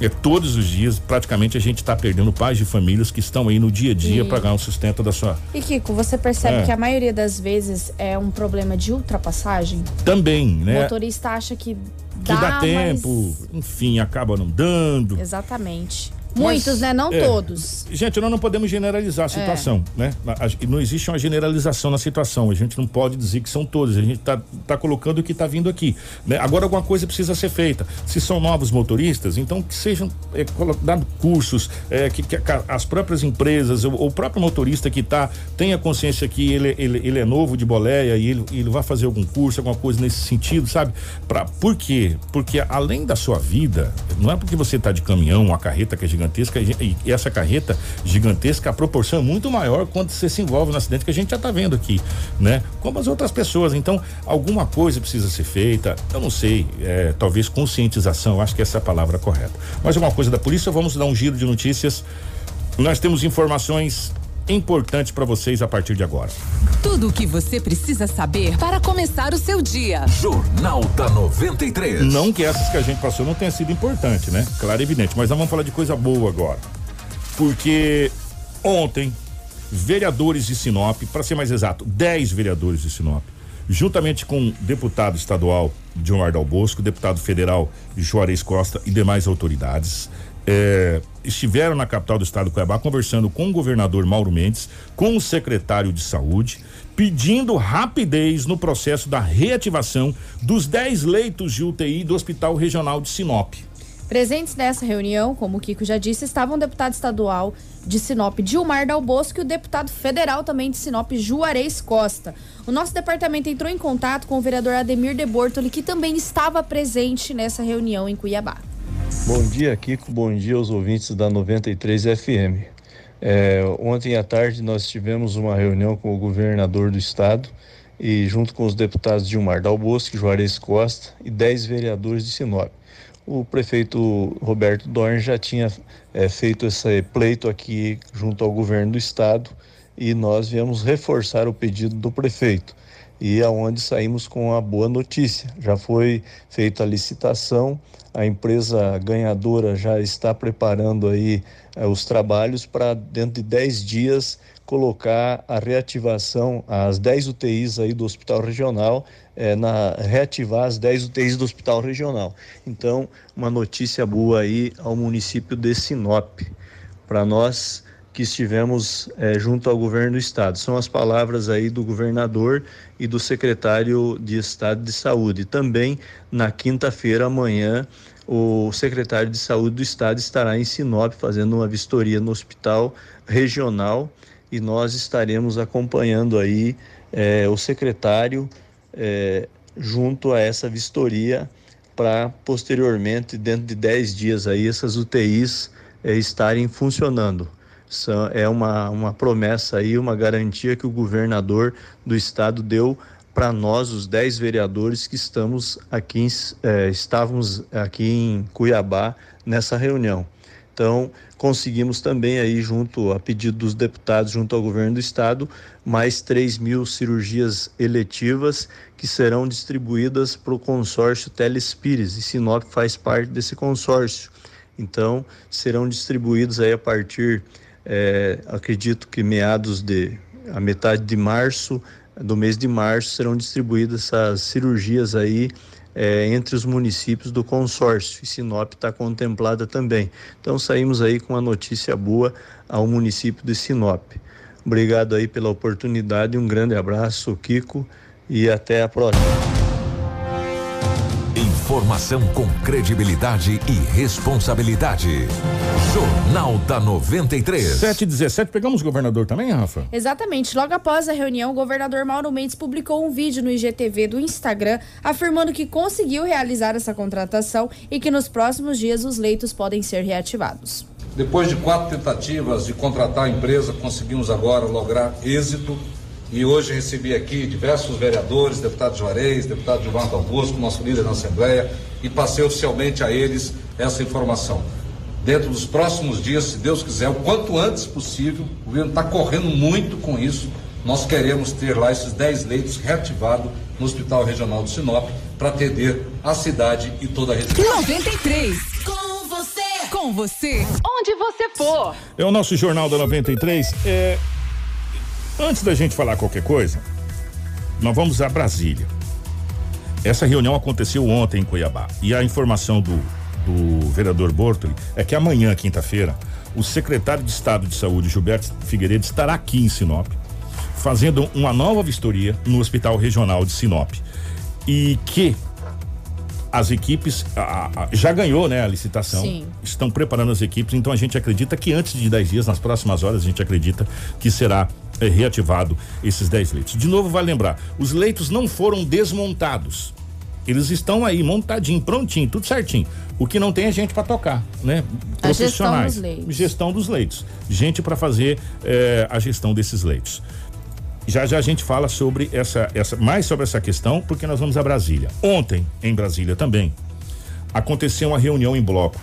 É, todos os dias, praticamente, a gente está perdendo pais de famílias que estão aí no dia a dia para ganhar o sustento da sua. E Kiko, você percebe É. que a maioria das vezes é um problema de ultrapassagem? Também, O né? motorista acha que que dá, dá tempo, mas... enfim, acaba não dando. Exatamente. Muitos, Mas, né? Não é, todos. Gente, nós não podemos generalizar a situação, né? A- a- Não existe uma generalização na situação. A gente não pode dizer que são todos. A gente tá, tá colocando o que tá vindo aqui. Né? Agora alguma coisa precisa ser feita. Se são novos motoristas, então que sejam é, colo- dado cursos, é, que, que as próprias empresas, o, o próprio motorista que tá, tenha consciência que ele, ele, ele é novo de boleia e ele, ele vai fazer algum curso, alguma coisa nesse sentido, sabe? Pra, por quê? Porque além da sua vida, não é porque você tá de caminhão, uma carreta que é gigantesca, e, essa carreta gigantesca, a proporção é muito maior quando você se envolve no acidente que a gente já tá vendo aqui, né? Como as outras pessoas. Então, alguma coisa precisa ser feita, eu não sei, é, talvez conscientização, acho que essa é a palavra correta. Mais alguma coisa da polícia, vamos dar um giro de notícias. Nós temos informações importantes para vocês a partir de agora. Tudo o que você precisa saber para começar o seu dia. Jornal da 93. Não que essas que a gente passou não tenha sido importante, né? Claro, e evidente. Mas nós vamos falar de coisa boa agora. Porque ontem, vereadores de Sinop, para ser mais exato, 10 vereadores de Sinop, juntamente com o deputado estadual John Ardal Bosco, deputado federal Juarez Costa e demais autoridades, eh, estiveram na capital do estado do Cuiabá conversando com o governador Mauro Mendes, com o secretário de saúde, pedindo rapidez no processo da reativação dos 10 leitos de UTI do Hospital Regional de Sinop. Presentes nessa reunião, como o Kiko já disse, estavam o deputado estadual de Sinop, Dilmar Dal Bosco, e o deputado federal também de Sinop, Juarez Costa. O nosso departamento entrou em contato com o vereador Ademir de Bortoli, que também estava presente nessa reunião em Cuiabá. Bom dia, Kiko. Bom dia aos ouvintes da 93 FM. É, ontem à tarde nós tivemos uma reunião com o governador do estado e junto com os deputados Gilmar Dal Juarez Costa e 10 vereadores de Sinop. O prefeito Roberto Dorn já tinha é, feito esse pleito aqui junto ao governo do estado e nós viemos reforçar o pedido do prefeito e aonde saímos com a boa notícia. Já foi feita a licitação, a empresa ganhadora já está preparando aí eh, os trabalhos para dentro de 10 dias colocar a reativação, as 10 UTIs aí do Hospital Regional, eh, na reativar as 10 UTIs do Hospital Regional. Então, uma notícia boa aí ao município de Sinop. Para nós que estivemos eh, junto ao governo do estado. São as palavras aí do governador e do secretário de Estado de Saúde. Também na quinta-feira, amanhã, o secretário de Saúde do estado estará em Sinop fazendo uma vistoria no hospital regional e nós estaremos acompanhando aí eh, o secretário eh, junto a essa vistoria para posteriormente, dentro de 10 dias aí, essas UTIs eh, estarem funcionando. É uma, uma promessa aí, uma garantia que o governador do estado deu para nós, os 10 vereadores que estamos aqui, eh, estávamos aqui em Cuiabá nessa reunião. Então, conseguimos também aí, junto a pedido dos deputados, junto ao governo do estado, mais 3 mil cirurgias eletivas que serão distribuídas para o consórcio Telespires, e Sinop faz parte desse consórcio. Então, serão distribuídos aí a partir, eh, acredito que meados de, a metade de março, do mês de março, serão distribuídas essas cirurgias aí eh, entre os municípios do consórcio. E Sinop está contemplada também. Então, saímos aí com uma notícia boa ao município de Sinop. Obrigado aí pela oportunidade, um grande abraço, Kiko, e até a próxima. Informação com credibilidade e responsabilidade. Jornal da 93. 7 e 17, pegamos o governador também, Rafa? Exatamente. Logo após a reunião, o governador Mauro Mendes publicou um vídeo no IGTV do Instagram afirmando que conseguiu realizar essa contratação e que nos próximos dias os leitos podem ser reativados. Depois de quatro tentativas de contratar a empresa, conseguimos agora lograr êxito. E hoje recebi aqui diversos vereadores, deputado Juarez, deputado Gilmar Augusto, nosso líder na Assembleia, e passei oficialmente a eles essa informação. Dentro dos próximos dias, se Deus quiser, o quanto antes possível, o governo está correndo muito com isso. Nós queremos ter lá esses 10 leitos reativados no Hospital Regional do Sinop para atender a cidade e toda a região. 93. Com você. Com você, onde você for. É o nosso Jornal da 93. É... Antes da gente falar qualquer coisa, nós vamos a Brasília. Essa reunião aconteceu ontem em Cuiabá. E a informação do do vereador Bortoli é que amanhã, quinta-feira, o secretário de Estado de Saúde, Gilberto Figueiredo, estará aqui em Sinop, fazendo uma nova vistoria no Hospital Regional de Sinop. E que as equipes a, a, já ganhou né, a licitação. Sim. Estão preparando as equipes, então a gente acredita que antes de 10 dias, nas próximas horas, a gente acredita que será é, reativado esses 10 leitos. De novo, vai lembrar, os leitos não foram desmontados. Eles estão aí montadinho, prontinho, tudo certinho. O que não tem é gente para tocar, né? A gestão Profissionais. dos leitos. Gestão dos leitos. Gente para fazer eh, a gestão desses leitos. Já já a gente fala sobre essa, essa, mais sobre essa questão, porque nós vamos a Brasília. Ontem, em Brasília também, aconteceu uma reunião em bloco.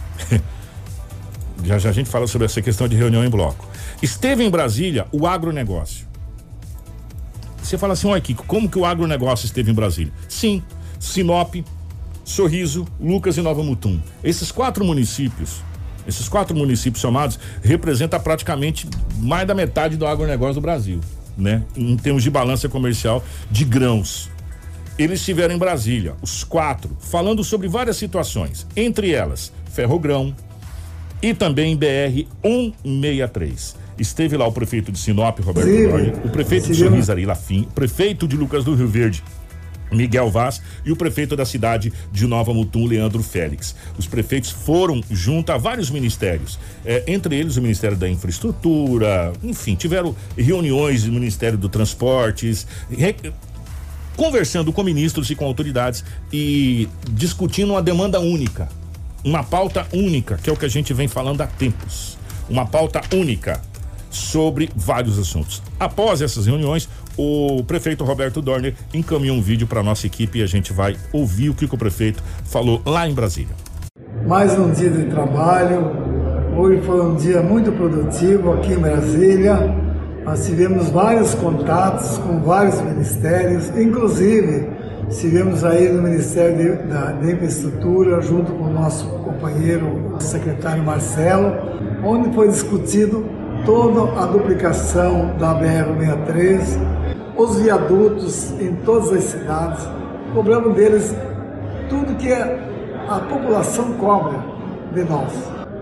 [laughs] já já a gente fala sobre essa questão de reunião em bloco. Esteve em Brasília o agronegócio. Você fala assim, olha Kiko, como que o agronegócio esteve em Brasília? Sim, Sinop, Sorriso, Lucas e Nova Mutum. Esses quatro municípios, esses quatro municípios somados, representam praticamente mais da metade do agronegócio do Brasil, né? Em termos de balança comercial de grãos. Eles estiveram em Brasília, os quatro, falando sobre várias situações, entre elas Ferrogrão e também BR 163. Esteve lá o prefeito de Sinop, Roberto Dorne, o prefeito de. Sorriso, Ari Lafim, o prefeito de Lucas do Rio Verde, Miguel Vaz e o prefeito da cidade de Nova Mutum, Leandro Félix. Os prefeitos foram junto a vários ministérios, eh, entre eles o Ministério da Infraestrutura, enfim, tiveram reuniões do Ministério do Transportes, re- conversando com ministros e com autoridades e discutindo uma demanda única, uma pauta única, que é o que a gente vem falando há tempos. Uma pauta única sobre vários assuntos. Após essas reuniões, o prefeito Roberto Dorner encaminhou um vídeo para nossa equipe e a gente vai ouvir o que, o prefeito falou lá em Brasília. Mais um dia de trabalho. Hoje foi um dia muito produtivo aqui em Brasília. Nós tivemos vários contatos com vários ministérios, inclusive estivemos aí no Ministério de, da, da Infraestrutura, junto com o nosso companheiro, o secretário Marcelo, onde foi discutido toda a duplicação da BR-63, os viadutos em todas as cidades, cobramos deles tudo que a população cobra de nós.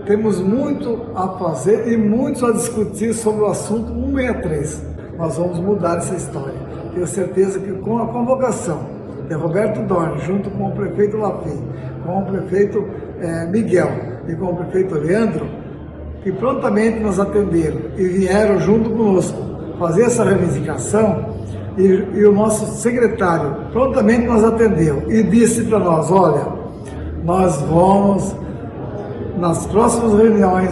Temos muito a fazer e muito a discutir sobre o assunto 163. Nós vamos mudar essa história. Tenho certeza que com a convocação de Roberto Dorne, junto com o prefeito Lafim, com o prefeito eh, Miguel e com o prefeito Leandro, que prontamente nos atenderam e vieram junto conosco fazer essa reivindicação, e, e o nosso secretário prontamente nos atendeu e disse para nós: olha, nós vamos, nas próximas reuniões,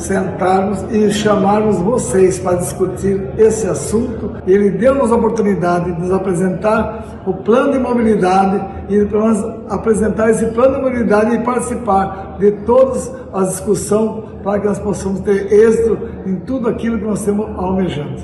sentarmos e chamarmos vocês para discutir esse assunto. Ele deu-nos a oportunidade de nos apresentar o plano de mobilidade e para nós apresentar esse plano de mobilidade e participar de todas as discussões para que nós possamos ter êxito em tudo aquilo que nós estamos almejando.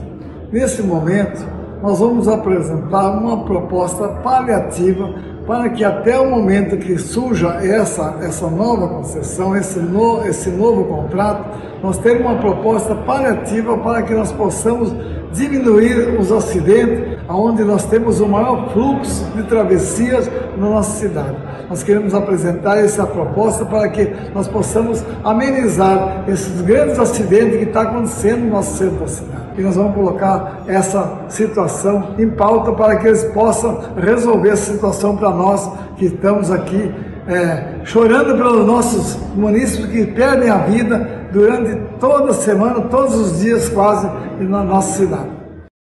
Nesse momento, nós vamos apresentar uma proposta paliativa para que até o momento que surja essa, essa nova concessão, esse, no, esse novo contrato, nós temos uma proposta paliativa para que nós possamos diminuir os acidentes, onde nós temos o maior fluxo de travessias na nossa cidade. Nós queremos apresentar essa proposta para que nós possamos amenizar esses grandes acidentes que estão acontecendo no nosso centro da cidade. E nós vamos colocar essa situação em pauta para que eles possam resolver essa situação para nós que estamos aqui é, chorando pelos nossos munícipes que perdem a vida durante toda a semana, todos os dias quase, na nossa cidade.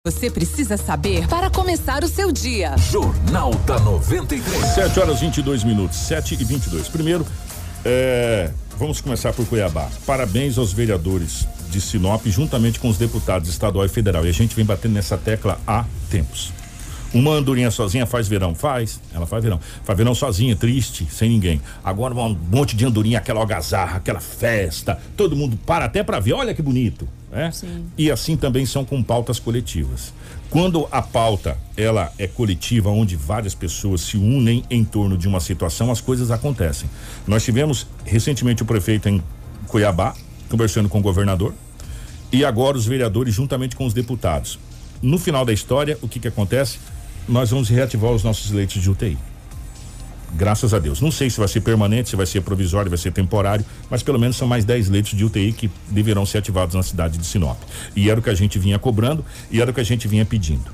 Você precisa saber para começar o seu dia. Jornal da 93. 7 horas 22 minutos, 7 e 22. Primeiro, é, vamos começar por Cuiabá. Parabéns aos vereadores de Sinop, juntamente com os deputados estadual e federal. E a gente vem batendo nessa tecla há tempos. Uma andorinha sozinha faz verão? Faz. Ela faz verão. Faz verão sozinha, triste, sem ninguém. Agora um monte de andorinha, aquela algazarra, aquela festa. Todo mundo para até para ver. Olha que bonito. Né? Sim. E assim também são com pautas coletivas. Quando a pauta ela é coletiva, onde várias pessoas se unem em torno de uma situação, as coisas acontecem. Nós tivemos recentemente o prefeito em Cuiabá conversando com o governador e agora os vereadores juntamente com os deputados. No final da história, o que que acontece? Nós vamos reativar os nossos leitos de UTI. Graças a Deus. Não sei se vai ser permanente, se vai ser provisório, vai ser temporário, mas pelo menos são mais 10 leitos de UTI que deverão ser ativados na cidade de Sinop. E era o que a gente vinha cobrando e era o que a gente vinha pedindo.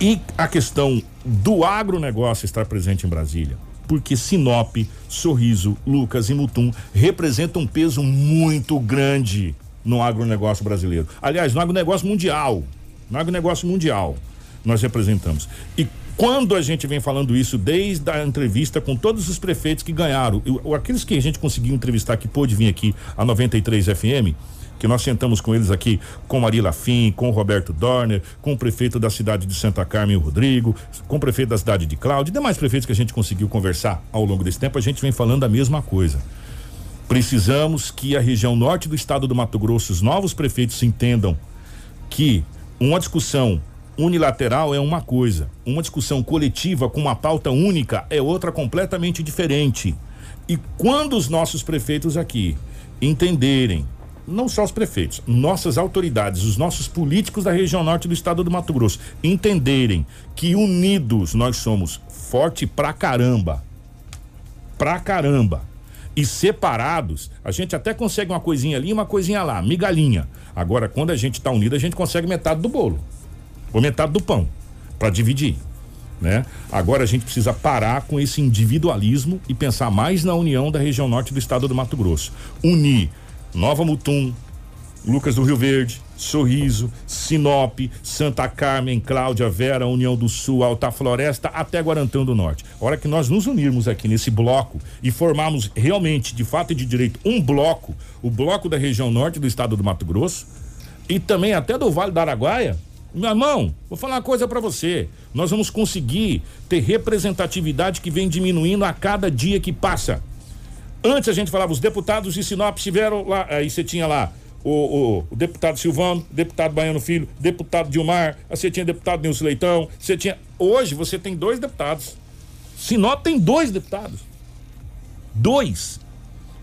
E a questão do agronegócio estar presente em Brasília, porque Sinop, Sorriso, Lucas e Mutum representam um peso muito grande no agronegócio brasileiro. Aliás, no agronegócio mundial. No agronegócio mundial nós representamos. E quando a gente vem falando isso desde a entrevista com todos os prefeitos que ganharam, eu, aqueles que a gente conseguiu entrevistar que pôde vir aqui a 93 FM, que nós sentamos com eles aqui, com Maria Lafim, com Roberto Dorner, com o prefeito da cidade de Santa Carmen, o Rodrigo, com o prefeito da cidade de Cláudio, demais prefeitos que a gente conseguiu conversar ao longo desse tempo, a gente vem falando a mesma coisa. Precisamos que a região norte do estado do Mato Grosso, os novos prefeitos entendam que uma discussão unilateral é uma coisa, uma discussão coletiva com uma pauta única é outra completamente diferente. E quando os nossos prefeitos aqui entenderem, não só os prefeitos, nossas autoridades, os nossos políticos da região norte do estado do Mato Grosso, entenderem que unidos nós somos forte pra caramba. Pra caramba. E separados, a gente até consegue uma coisinha ali, uma coisinha lá, migalhinha. Agora, quando a gente tá unido, a gente consegue metade do bolo ou metade do pão para dividir. Né? Agora a gente precisa parar com esse individualismo e pensar mais na união da região norte do estado do Mato Grosso. Unir Nova Mutum, Lucas do Rio Verde, Sorriso, Sinop, Santa Carmen, Cláudia, Vera, União do Sul, Alta Floresta, até Guarantão do Norte. A hora que nós nos unirmos aqui nesse bloco e formarmos realmente, de fato e de direito, um bloco, o bloco da região norte do estado do Mato Grosso e também até do Vale do Araguaia, meu irmão, vou falar uma coisa para você. Nós vamos conseguir ter representatividade que vem diminuindo a cada dia que passa. Antes a gente falava, os deputados de Sinop estiveram lá, aí você tinha lá o, o, o, deputado Silvano, deputado Baiano Filho, deputado Dilmar, você tinha deputado Nilson Leitão, você tinha. Hoje você tem dois deputados. Sinop tem dois deputados. Dois.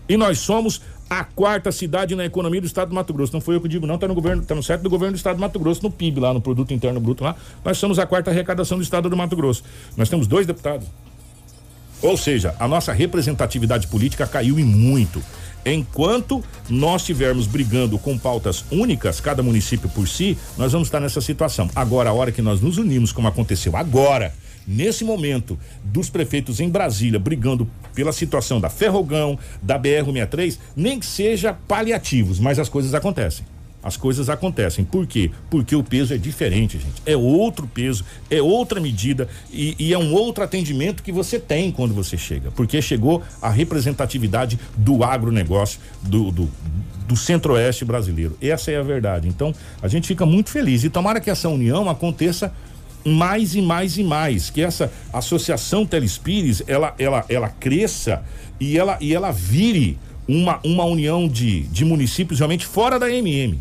E nós somos a quarta cidade na economia do estado do Mato Grosso. Não foi eu que digo, não, está no governo, tá no site do governo do estado do Mato Grosso, no PIB, lá no Produto Interno Bruto lá. Nós somos a quarta arrecadação do estado do Mato Grosso. Nós temos dois deputados. Ou seja, a nossa representatividade política caiu em muito. Enquanto nós estivermos brigando com pautas únicas, cada município por si, nós vamos estar nessa situação. Agora, a hora que nós nos unimos, como aconteceu agora, nesse momento, dos prefeitos em Brasília brigando pela situação da Ferrogão, da BR-63, nem que seja paliativos, mas as coisas acontecem. As coisas acontecem. Por quê? Porque o peso é diferente, gente. É outro peso, é outra medida e, e, é um outro atendimento que você tem quando você chega. Porque chegou a representatividade do agronegócio, do, do, do centro-oeste brasileiro. Essa é a verdade. Então, a gente fica muito feliz. E tomara que essa união aconteça mais e mais e mais, que essa associação Telespires, ela, ela, ela cresça e ela, e ela vire uma, uma união de, de municípios realmente fora da MM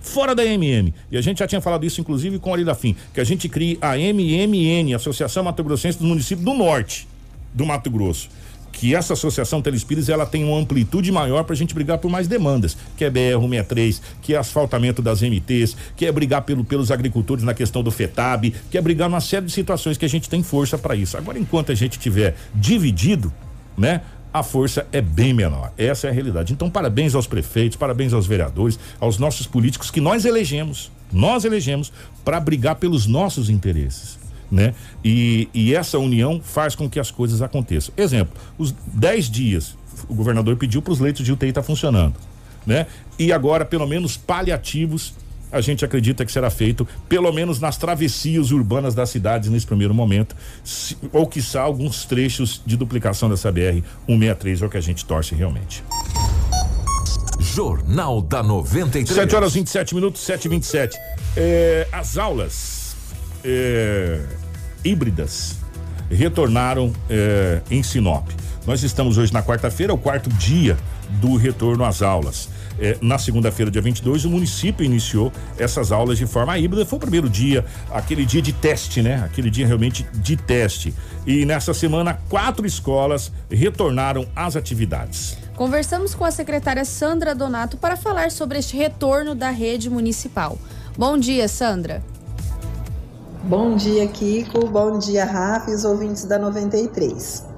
fora da MM. E a gente já tinha falado isso, inclusive, com a Fim, que a gente crie a MMN, Associação Mato Grossense dos Municípios do Norte do Mato Grosso. Que essa associação Telespires ela tem uma amplitude maior para a gente brigar por mais demandas, que é BR-63, que é asfaltamento das MTs, que é brigar pelo, pelos agricultores na questão do FETAB, que é brigar numa série de situações que a gente tem força para isso. Agora, enquanto a gente tiver dividido, né? A força é bem menor. Essa é a realidade. Então, parabéns aos prefeitos, parabéns aos vereadores, aos nossos políticos que nós elegemos, nós elegemos para brigar pelos nossos interesses. Né? E, e essa união faz com que as coisas aconteçam. Exemplo, os 10 dias o governador pediu para os leitos de UTI estar tá funcionando, né? E agora pelo menos paliativos a gente acredita que será feito, pelo menos nas travessias urbanas das cidades nesse primeiro momento, se, ou quiçá alguns trechos de duplicação dessa BR 163 é o que a gente torce realmente. Jornal da 93. 7 horas 27 minutos, 7 e 27 é, As aulas é, híbridas retornaram é, em Sinop. Nós estamos hoje na quarta-feira, o quarto dia do retorno às aulas. É, na segunda-feira, dia 22, o município iniciou essas aulas de forma híbrida. Foi o primeiro dia, aquele dia de teste, né? Aquele dia realmente de teste. E nessa semana, quatro escolas retornaram às atividades. Conversamos com a secretária Sandra Donato para falar sobre este retorno da rede municipal. Bom dia, Sandra. Bom dia, Kiko. Bom dia, Rafa e os ouvintes da 93.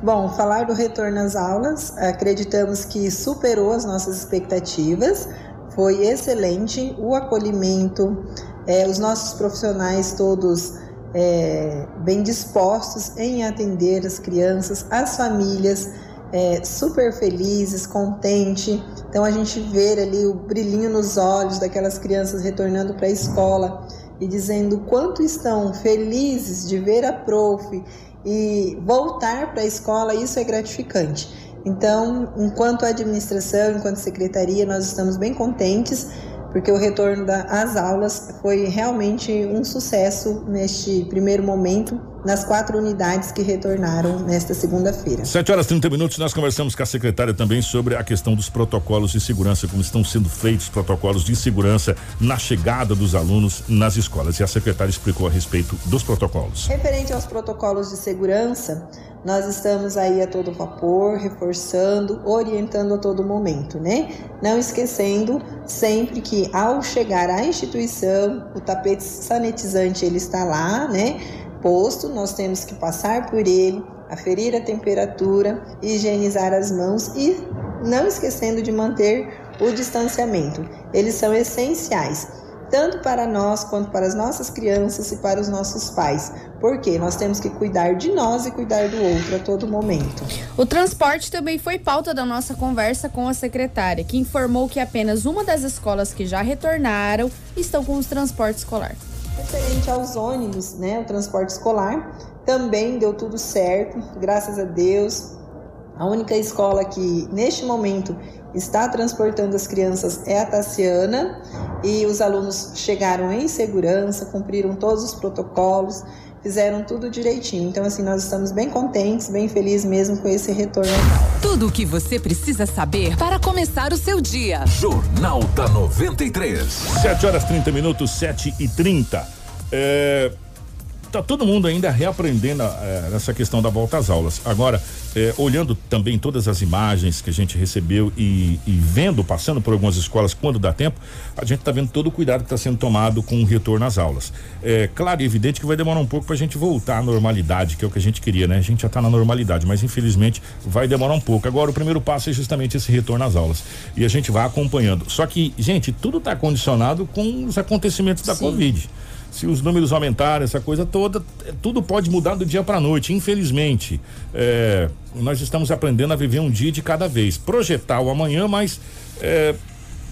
Bom, falar do retorno às aulas, acreditamos que superou as nossas expectativas, foi excelente o acolhimento, é, os nossos profissionais todos é, bem dispostos em atender as crianças, as famílias é, super felizes, contente. Então a gente vê ali o brilhinho nos olhos daquelas crianças retornando para a escola e dizendo quanto estão felizes de ver a prof e voltar para a escola, isso é gratificante. Então, enquanto administração, enquanto secretaria, nós estamos bem contentes porque o retorno às aulas foi realmente um sucesso neste primeiro momento nas quatro unidades que retornaram nesta segunda-feira. 7 horas e 30 minutos, nós conversamos com a secretária também sobre a questão dos protocolos de segurança, como estão sendo feitos protocolos de segurança na chegada dos alunos nas escolas. E a secretária explicou a respeito dos protocolos. Referente aos protocolos de segurança, nós estamos aí a todo vapor, reforçando, orientando a todo momento, né? Não esquecendo sempre que ao chegar à instituição, o tapete sanitizante ele está lá, né? Posto, nós temos que passar por ele, aferir a temperatura, higienizar as mãos e não esquecendo de manter o distanciamento. Eles são essenciais tanto para nós quanto para as nossas crianças e para os nossos pais, porque nós temos que cuidar de nós e cuidar do outro a todo momento. O transporte também foi pauta da nossa conversa com a secretária, que informou que apenas uma das escolas que já retornaram estão com o transporte escolar. Referente aos ônibus, né, o transporte escolar, também deu tudo certo, graças a Deus. A única escola que neste momento está transportando as crianças é a Tassiana e os alunos chegaram em segurança, cumpriram todos os protocolos, fizeram tudo direitinho. Então, assim, nós estamos bem contentes, bem felizes mesmo com esse retorno. Tudo o que você precisa saber para começar o seu dia. Jornal da 93. 7 horas 30 minutos, 7 e 30. É, tá todo mundo ainda reaprendendo é, essa questão da volta às aulas. Agora, é, olhando também todas as imagens que a gente recebeu e, e, vendo, passando por algumas escolas quando dá tempo, a gente está vendo todo o cuidado que está sendo tomado com o retorno às aulas. É claro e evidente que vai demorar um pouco para a gente voltar à normalidade, que é o que a gente queria, né? A gente já está na normalidade, mas infelizmente vai demorar um pouco. Agora, o primeiro passo é justamente esse retorno às aulas. E a gente vai acompanhando. Só que, gente, tudo está condicionado com os acontecimentos da Sim. Covid se os números aumentarem, essa coisa toda, tudo pode mudar do dia para noite, infelizmente. É, nós estamos aprendendo a viver um dia de cada vez, projetar o amanhã, mas é,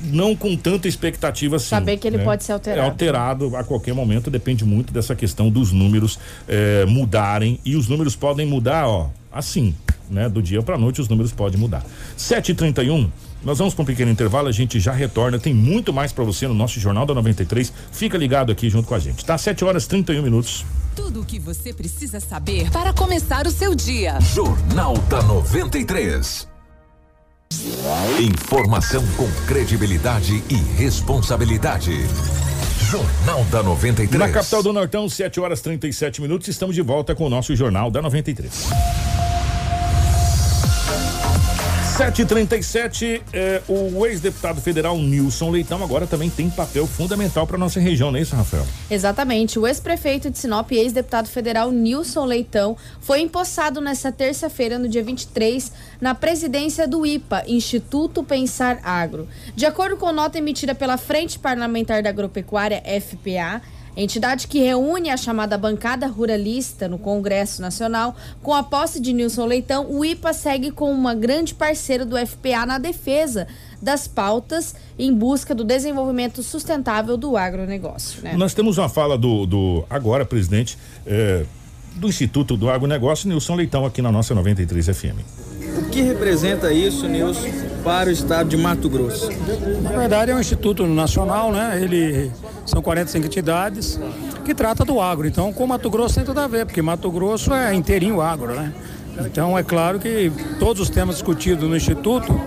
não com tanta expectativa assim. Saber que ele né? pode ser alterado. É alterado a qualquer momento, depende muito dessa questão dos números é, mudarem e os números podem mudar, ó, assim, né? Do dia para noite os números podem mudar. 7h31, nós vamos para um pequeno intervalo, a gente já retorna. Tem muito mais para você no nosso Jornal da 93. Fica ligado aqui junto com a gente, tá? 7 horas 31 minutos. Tudo o que você precisa saber para começar o seu dia. Jornal da 93. Informação com credibilidade e responsabilidade. Jornal da 93. Na capital do Nortão, 7 horas 37 minutos. Estamos de volta com o nosso Jornal da 93. 737, é, o ex-deputado federal Nilson Leitão agora também tem papel fundamental para nossa região, não é isso, Rafael? Exatamente. O ex-prefeito de Sinop e ex-deputado federal Nilson Leitão foi empossado nesta terça-feira, no dia 23, na presidência do IPA, Instituto Pensar Agro. De acordo com nota emitida pela Frente Parlamentar da Agropecuária, FPA, entidade que reúne a chamada bancada ruralista no Congresso Nacional, com a posse de Nilson Leitão, o IPA segue como uma grande parceira do FPA na defesa das pautas em busca do desenvolvimento sustentável do agronegócio. Né? Nós temos uma fala do, do agora presidente é, do Instituto do Agronegócio, Nilson Leitão, aqui na nossa 93 FM. O que representa isso, Nilson, para o estado de Mato Grosso? Na verdade, é um instituto nacional, né? Ele são 45 entidades que trata do agro. Então, com Mato Grosso tem tudo a ver, porque Mato Grosso é inteirinho agro, né? Então, é claro que todos os temas discutidos no instituto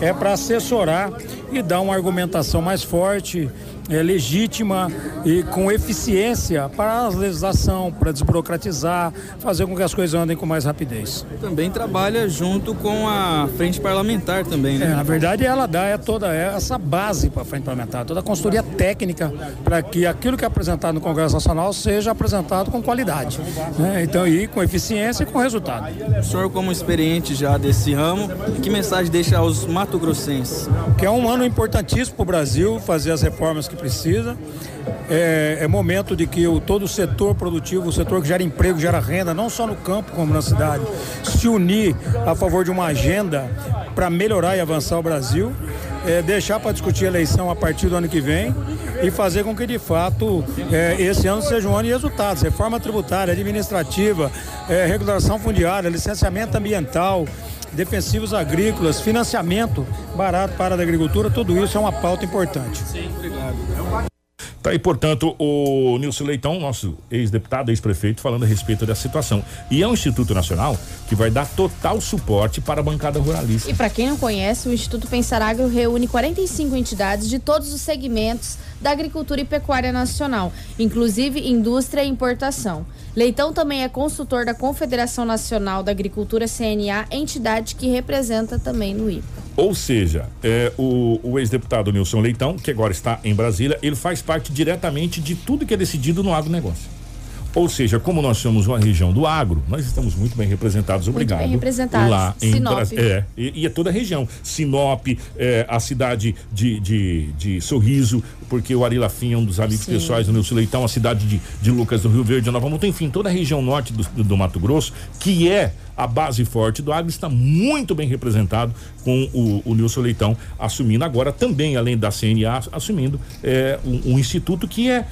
é para assessorar e dar uma argumentação mais forte é, legítima e com eficiência para a legislação, para desburocratizar, fazer com que as coisas andem com mais rapidez. Também trabalha junto com a frente parlamentar também, né? É, na verdade, ela dá é toda essa base para a frente parlamentar, toda a consultoria técnica para que aquilo que é apresentado no Congresso Nacional seja apresentado com qualidade. Né? Então, e com eficiência e com resultado. O senhor, como experiente já desse ramo, que mensagem deixa aos mato-grossenses? Que é um ano importantíssimo para o Brasil fazer as reformas que precisa. É, é, momento de que o, todo o setor produtivo, o setor que gera emprego, gera renda, não só no campo como na cidade, se unir a favor de uma agenda para melhorar e avançar o Brasil, é, deixar para discutir a eleição a partir do ano que vem e fazer com que de fato é, esse ano seja um ano de resultados, reforma tributária, administrativa, é, regulação fundiária, licenciamento ambiental, defensivos agrícolas, financiamento barato para a agricultura, tudo isso é uma pauta importante. Sim, obrigado. Tá aí, portanto, o Nilson Leitão, nosso ex-deputado, ex-prefeito, falando a respeito dessa situação. E é um Instituto Nacional que vai dar total suporte para a bancada ruralista. E para quem não conhece, o Instituto Pensar Agro reúne 45 entidades de todos os segmentos da agricultura e pecuária nacional, inclusive indústria e importação. Leitão também é consultor da Confederação Nacional da Agricultura CNA, entidade que representa também no IPA. Ou seja, é, o, o ex-deputado Nilson Leitão, que agora está em Brasília, ele faz parte diretamente de tudo que é decidido no agronegócio. Ou seja, como nós somos uma região do agro, nós estamos muito bem representados, muito obrigado. Bem representados. Lá em Sinop. É, e, e, é toda a região. Sinop, é, a cidade de, de, de, Sorriso, porque o Ari Lafim é um dos amigos Sim. pessoais do Nilson Leitão, a cidade de, de Lucas do Rio Verde, Nova Mutum, enfim, toda a região norte do, do Mato Grosso, que é a base forte do agro está muito bem representado com o, o Nilson Leitão assumindo agora também, além da CNA, assumindo é, um, um instituto que é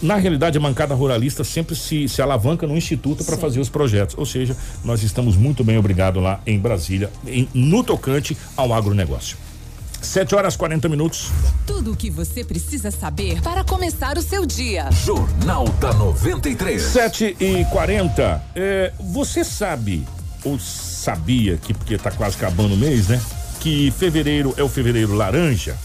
na realidade, a bancada ruralista sempre se, se alavanca no instituto para fazer os projetos. Ou seja, nós estamos muito bem obrigado lá em Brasília, em, no tocante ao agronegócio. 7 horas 40 minutos. Tudo o que você precisa saber para começar o seu dia. Jornal da 93. 7 e 40 é, Você sabe, ou sabia que, porque está quase acabando o mês, né? Que fevereiro é o fevereiro laranja?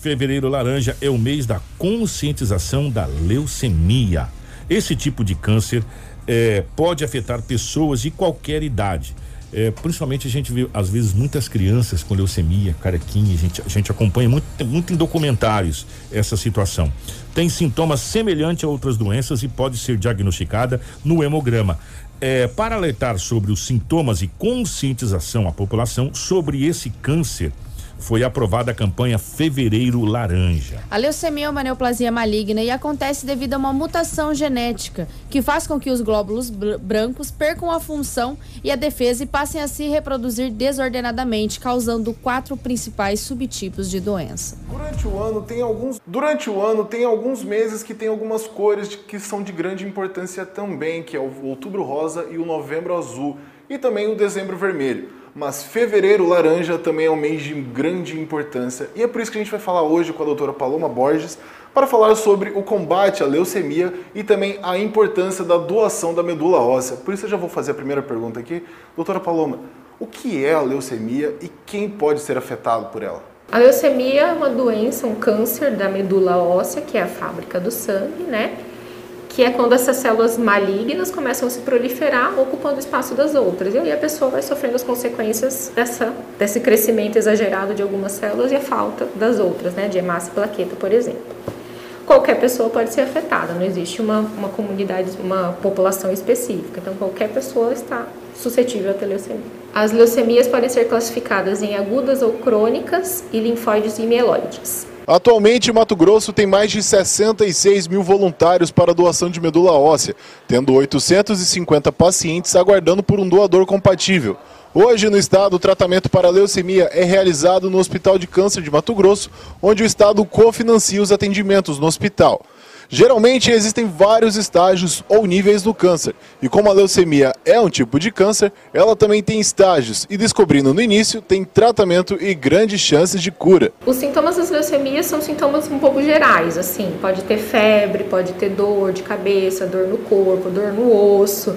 Fevereiro Laranja é o mês da conscientização da leucemia. Esse tipo de câncer é, pode afetar pessoas de qualquer idade. É, principalmente a gente vê, às vezes, muitas crianças com leucemia, carequinha, a gente, a gente acompanha muito, muito em documentários essa situação. Tem sintomas semelhantes a outras doenças e pode ser diagnosticada no hemograma. É, para alertar sobre os sintomas e conscientização à população sobre esse câncer, foi aprovada a campanha Fevereiro Laranja. A leucemia é uma neoplasia maligna e acontece devido a uma mutação genética que faz com que os glóbulos brancos percam a função e a defesa e passem a se reproduzir desordenadamente, causando quatro principais subtipos de doença. Durante o ano tem alguns, durante o ano tem alguns meses que tem algumas cores de, que são de grande importância também, que é o outubro rosa e o novembro azul e também o dezembro vermelho mas fevereiro laranja também é um mês de grande importância e é por isso que a gente vai falar hoje com a doutora Paloma Borges para falar sobre o combate à leucemia e também a importância da doação da medula óssea. Por isso eu já vou fazer a primeira pergunta aqui. Doutora Paloma, o que é a leucemia e quem pode ser afetado por ela? A leucemia é uma doença, um câncer da medula óssea, que é a fábrica do sangue, né? Que é quando essas células malignas começam a se proliferar, ocupando o espaço das outras. E aí a pessoa vai sofrendo as consequências dessa, desse crescimento exagerado de algumas células e a falta das outras, né, de hemácia e plaqueta, por exemplo. Qualquer pessoa pode ser afetada, não existe uma, uma comunidade, uma população específica, então qualquer pessoa está suscetível à leucemia. As leucemias podem ser classificadas em agudas ou crônicas e linfóides e mieloides. Atualmente, Mato Grosso tem mais de 66 mil voluntários para doação de medula óssea, tendo 850 pacientes aguardando por um doador compatível. Hoje, no estado, o tratamento para leucemia é realizado no Hospital de Câncer de Mato Grosso, onde o estado cofinancia os atendimentos no hospital. Geralmente existem vários estágios ou níveis do câncer, e como a leucemia é um tipo de câncer, ela também tem estágios. E descobrindo no início tem tratamento e grandes chances de cura. Os sintomas das leucemias são sintomas um pouco gerais, assim, pode ter febre, pode ter dor de cabeça, dor no corpo, dor no osso,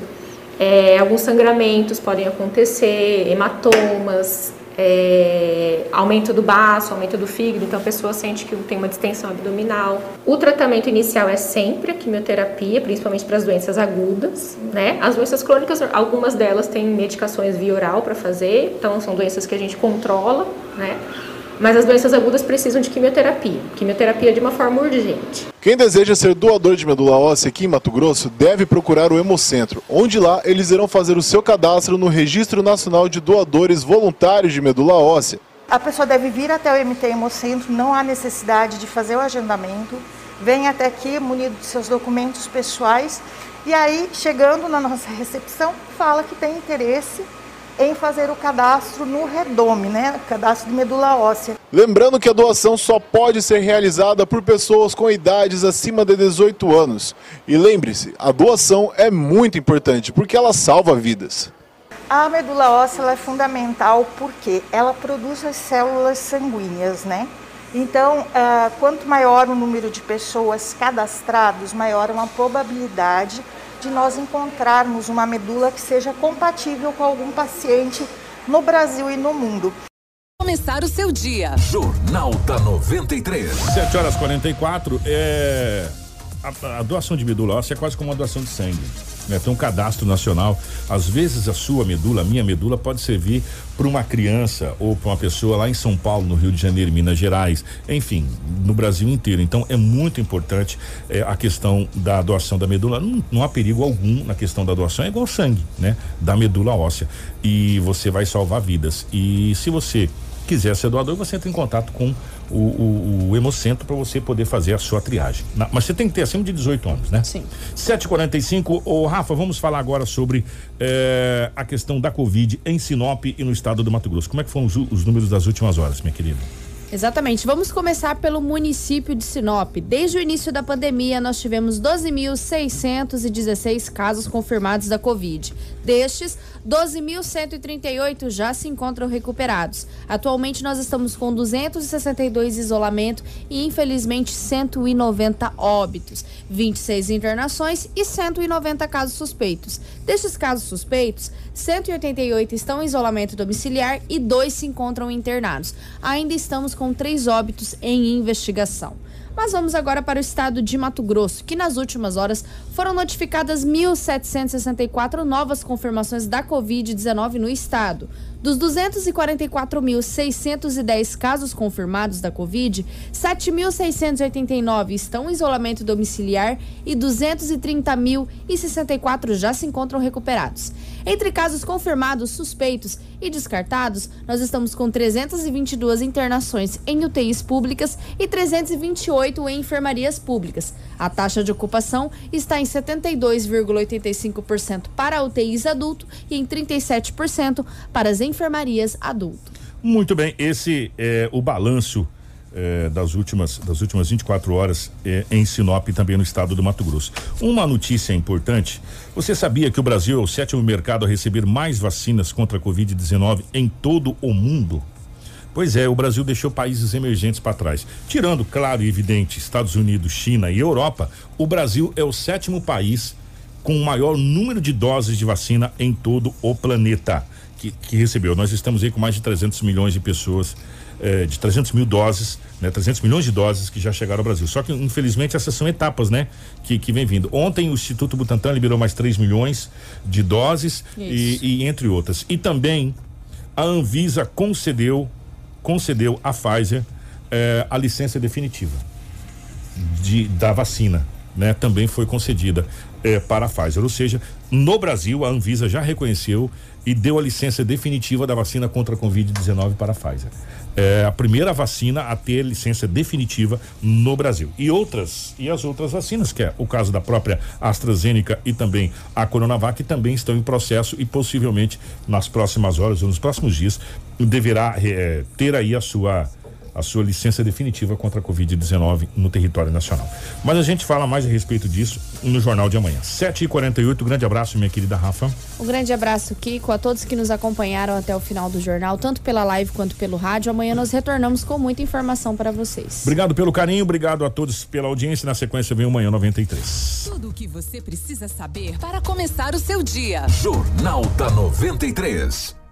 é, alguns sangramentos podem acontecer, hematomas, é, aumento do baço, aumento do fígado, então a pessoa sente que tem uma distensão abdominal. O tratamento inicial é sempre a quimioterapia, principalmente para as doenças agudas, né? As doenças crônicas, algumas delas têm medicações via oral para fazer, então são doenças que a gente controla, né? Mas as doenças agudas precisam de quimioterapia, quimioterapia de uma forma urgente. Quem deseja ser doador de medula óssea aqui em Mato Grosso deve procurar o Hemocentro, onde lá eles irão fazer o seu cadastro no Registro Nacional de Doadores Voluntários de Medula Óssea. A pessoa deve vir até o MT Hemocentro, não há necessidade de fazer o agendamento. Vem até aqui munido de seus documentos pessoais e aí, chegando na nossa recepção, fala que tem interesse em fazer o cadastro no Redome, né? Cadastro de medula óssea. Lembrando que a doação só pode ser realizada por pessoas com idades acima de 18 anos. E lembre-se, a doação é muito importante porque ela salva vidas. A medula óssea é fundamental porque ela produz as células sanguíneas, né? Então, uh, quanto maior o número de pessoas cadastradas, maior é uma probabilidade de nós encontrarmos uma medula que seja compatível com algum paciente no Brasil e no mundo. Começar o seu dia. Jornal da 93. 7 horas 44 é a, a doação de medula óssea é quase como uma doação de sangue né? Tem um cadastro nacional. Às vezes a sua medula, a minha medula, pode servir para uma criança ou para uma pessoa lá em São Paulo, no Rio de Janeiro, Minas Gerais, enfim, no Brasil inteiro. Então é muito importante eh, a questão da doação da medula. Não, não, há perigo algum na questão da doação, é igual sangue, né? Da medula óssea. E você vai salvar vidas. E se você quiser ser doador, você entra em contato com o, o, o Hemocentro para você poder fazer a sua triagem. Na, mas você tem que ter acima de 18 anos, né? Sim. 7h45, ô Rafa, vamos falar agora sobre eh, a questão da Covid em Sinop e no estado do Mato Grosso. Como é que foram os, os números das últimas horas, minha querida? Exatamente. Vamos começar pelo município de Sinop. Desde o início da pandemia, nós tivemos 12.616 casos confirmados da Covid. Destes, 12.138 já se encontram recuperados. Atualmente, nós estamos com 262 isolamento e, infelizmente, 190 óbitos, 26 internações e 190 casos suspeitos. Destes casos suspeitos, 188 estão em isolamento domiciliar e dois se encontram internados. Ainda estamos com três óbitos em investigação. Mas vamos agora para o estado de Mato Grosso, que nas últimas horas foram notificadas 1.764 novas confirmações da Covid-19 no estado. Dos 244.610 casos confirmados da Covid, 7.689 estão em isolamento domiciliar e 230.064 já se encontram recuperados. Entre casos confirmados, suspeitos e descartados, nós estamos com 322 internações em UTIs públicas e 328 em enfermarias públicas. A taxa de ocupação está em 72,85% para UTIs adulto e em 37% para as enfermarias adulto. Muito bem, esse é o balanço é, das últimas das últimas 24 horas é, em Sinop e também no estado do Mato Grosso. Uma notícia importante: você sabia que o Brasil é o sétimo mercado a receber mais vacinas contra a Covid-19 em todo o mundo? Pois é, o Brasil deixou países emergentes para trás. Tirando, claro e evidente, Estados Unidos, China e Europa, o Brasil é o sétimo país com o maior número de doses de vacina em todo o planeta que, que recebeu. Nós estamos aí com mais de 300 milhões de pessoas, eh, de 300 mil doses, né? 300 milhões de doses que já chegaram ao Brasil. Só que, infelizmente, essas são etapas, né? Que, que vem vindo. Ontem o Instituto Butantan liberou mais 3 milhões de doses e, e entre outras. E também a Anvisa concedeu concedeu à Pfizer eh, a licença definitiva de, da vacina. Né, também foi concedida eh, para a Pfizer. Ou seja, no Brasil, a Anvisa já reconheceu e deu a licença definitiva da vacina contra a Covid-19 para a Pfizer. É a primeira vacina a ter licença definitiva no Brasil. E outras, e as outras vacinas, que é o caso da própria AstraZeneca e também a Coronavac, também estão em processo e possivelmente nas próximas horas ou nos próximos dias deverá é, ter aí a sua a sua licença definitiva contra a Covid-19 no território nacional. Mas a gente fala mais a respeito disso no Jornal de Amanhã. 7h48, grande abraço, minha querida Rafa. Um grande abraço, Kiko, a todos que nos acompanharam até o final do jornal, tanto pela live quanto pelo rádio. Amanhã nós retornamos com muita informação para vocês. Obrigado pelo carinho, obrigado a todos pela audiência. Na sequência vem o Manhã 93. Tudo o que você precisa saber para começar o seu dia. Jornal da 93.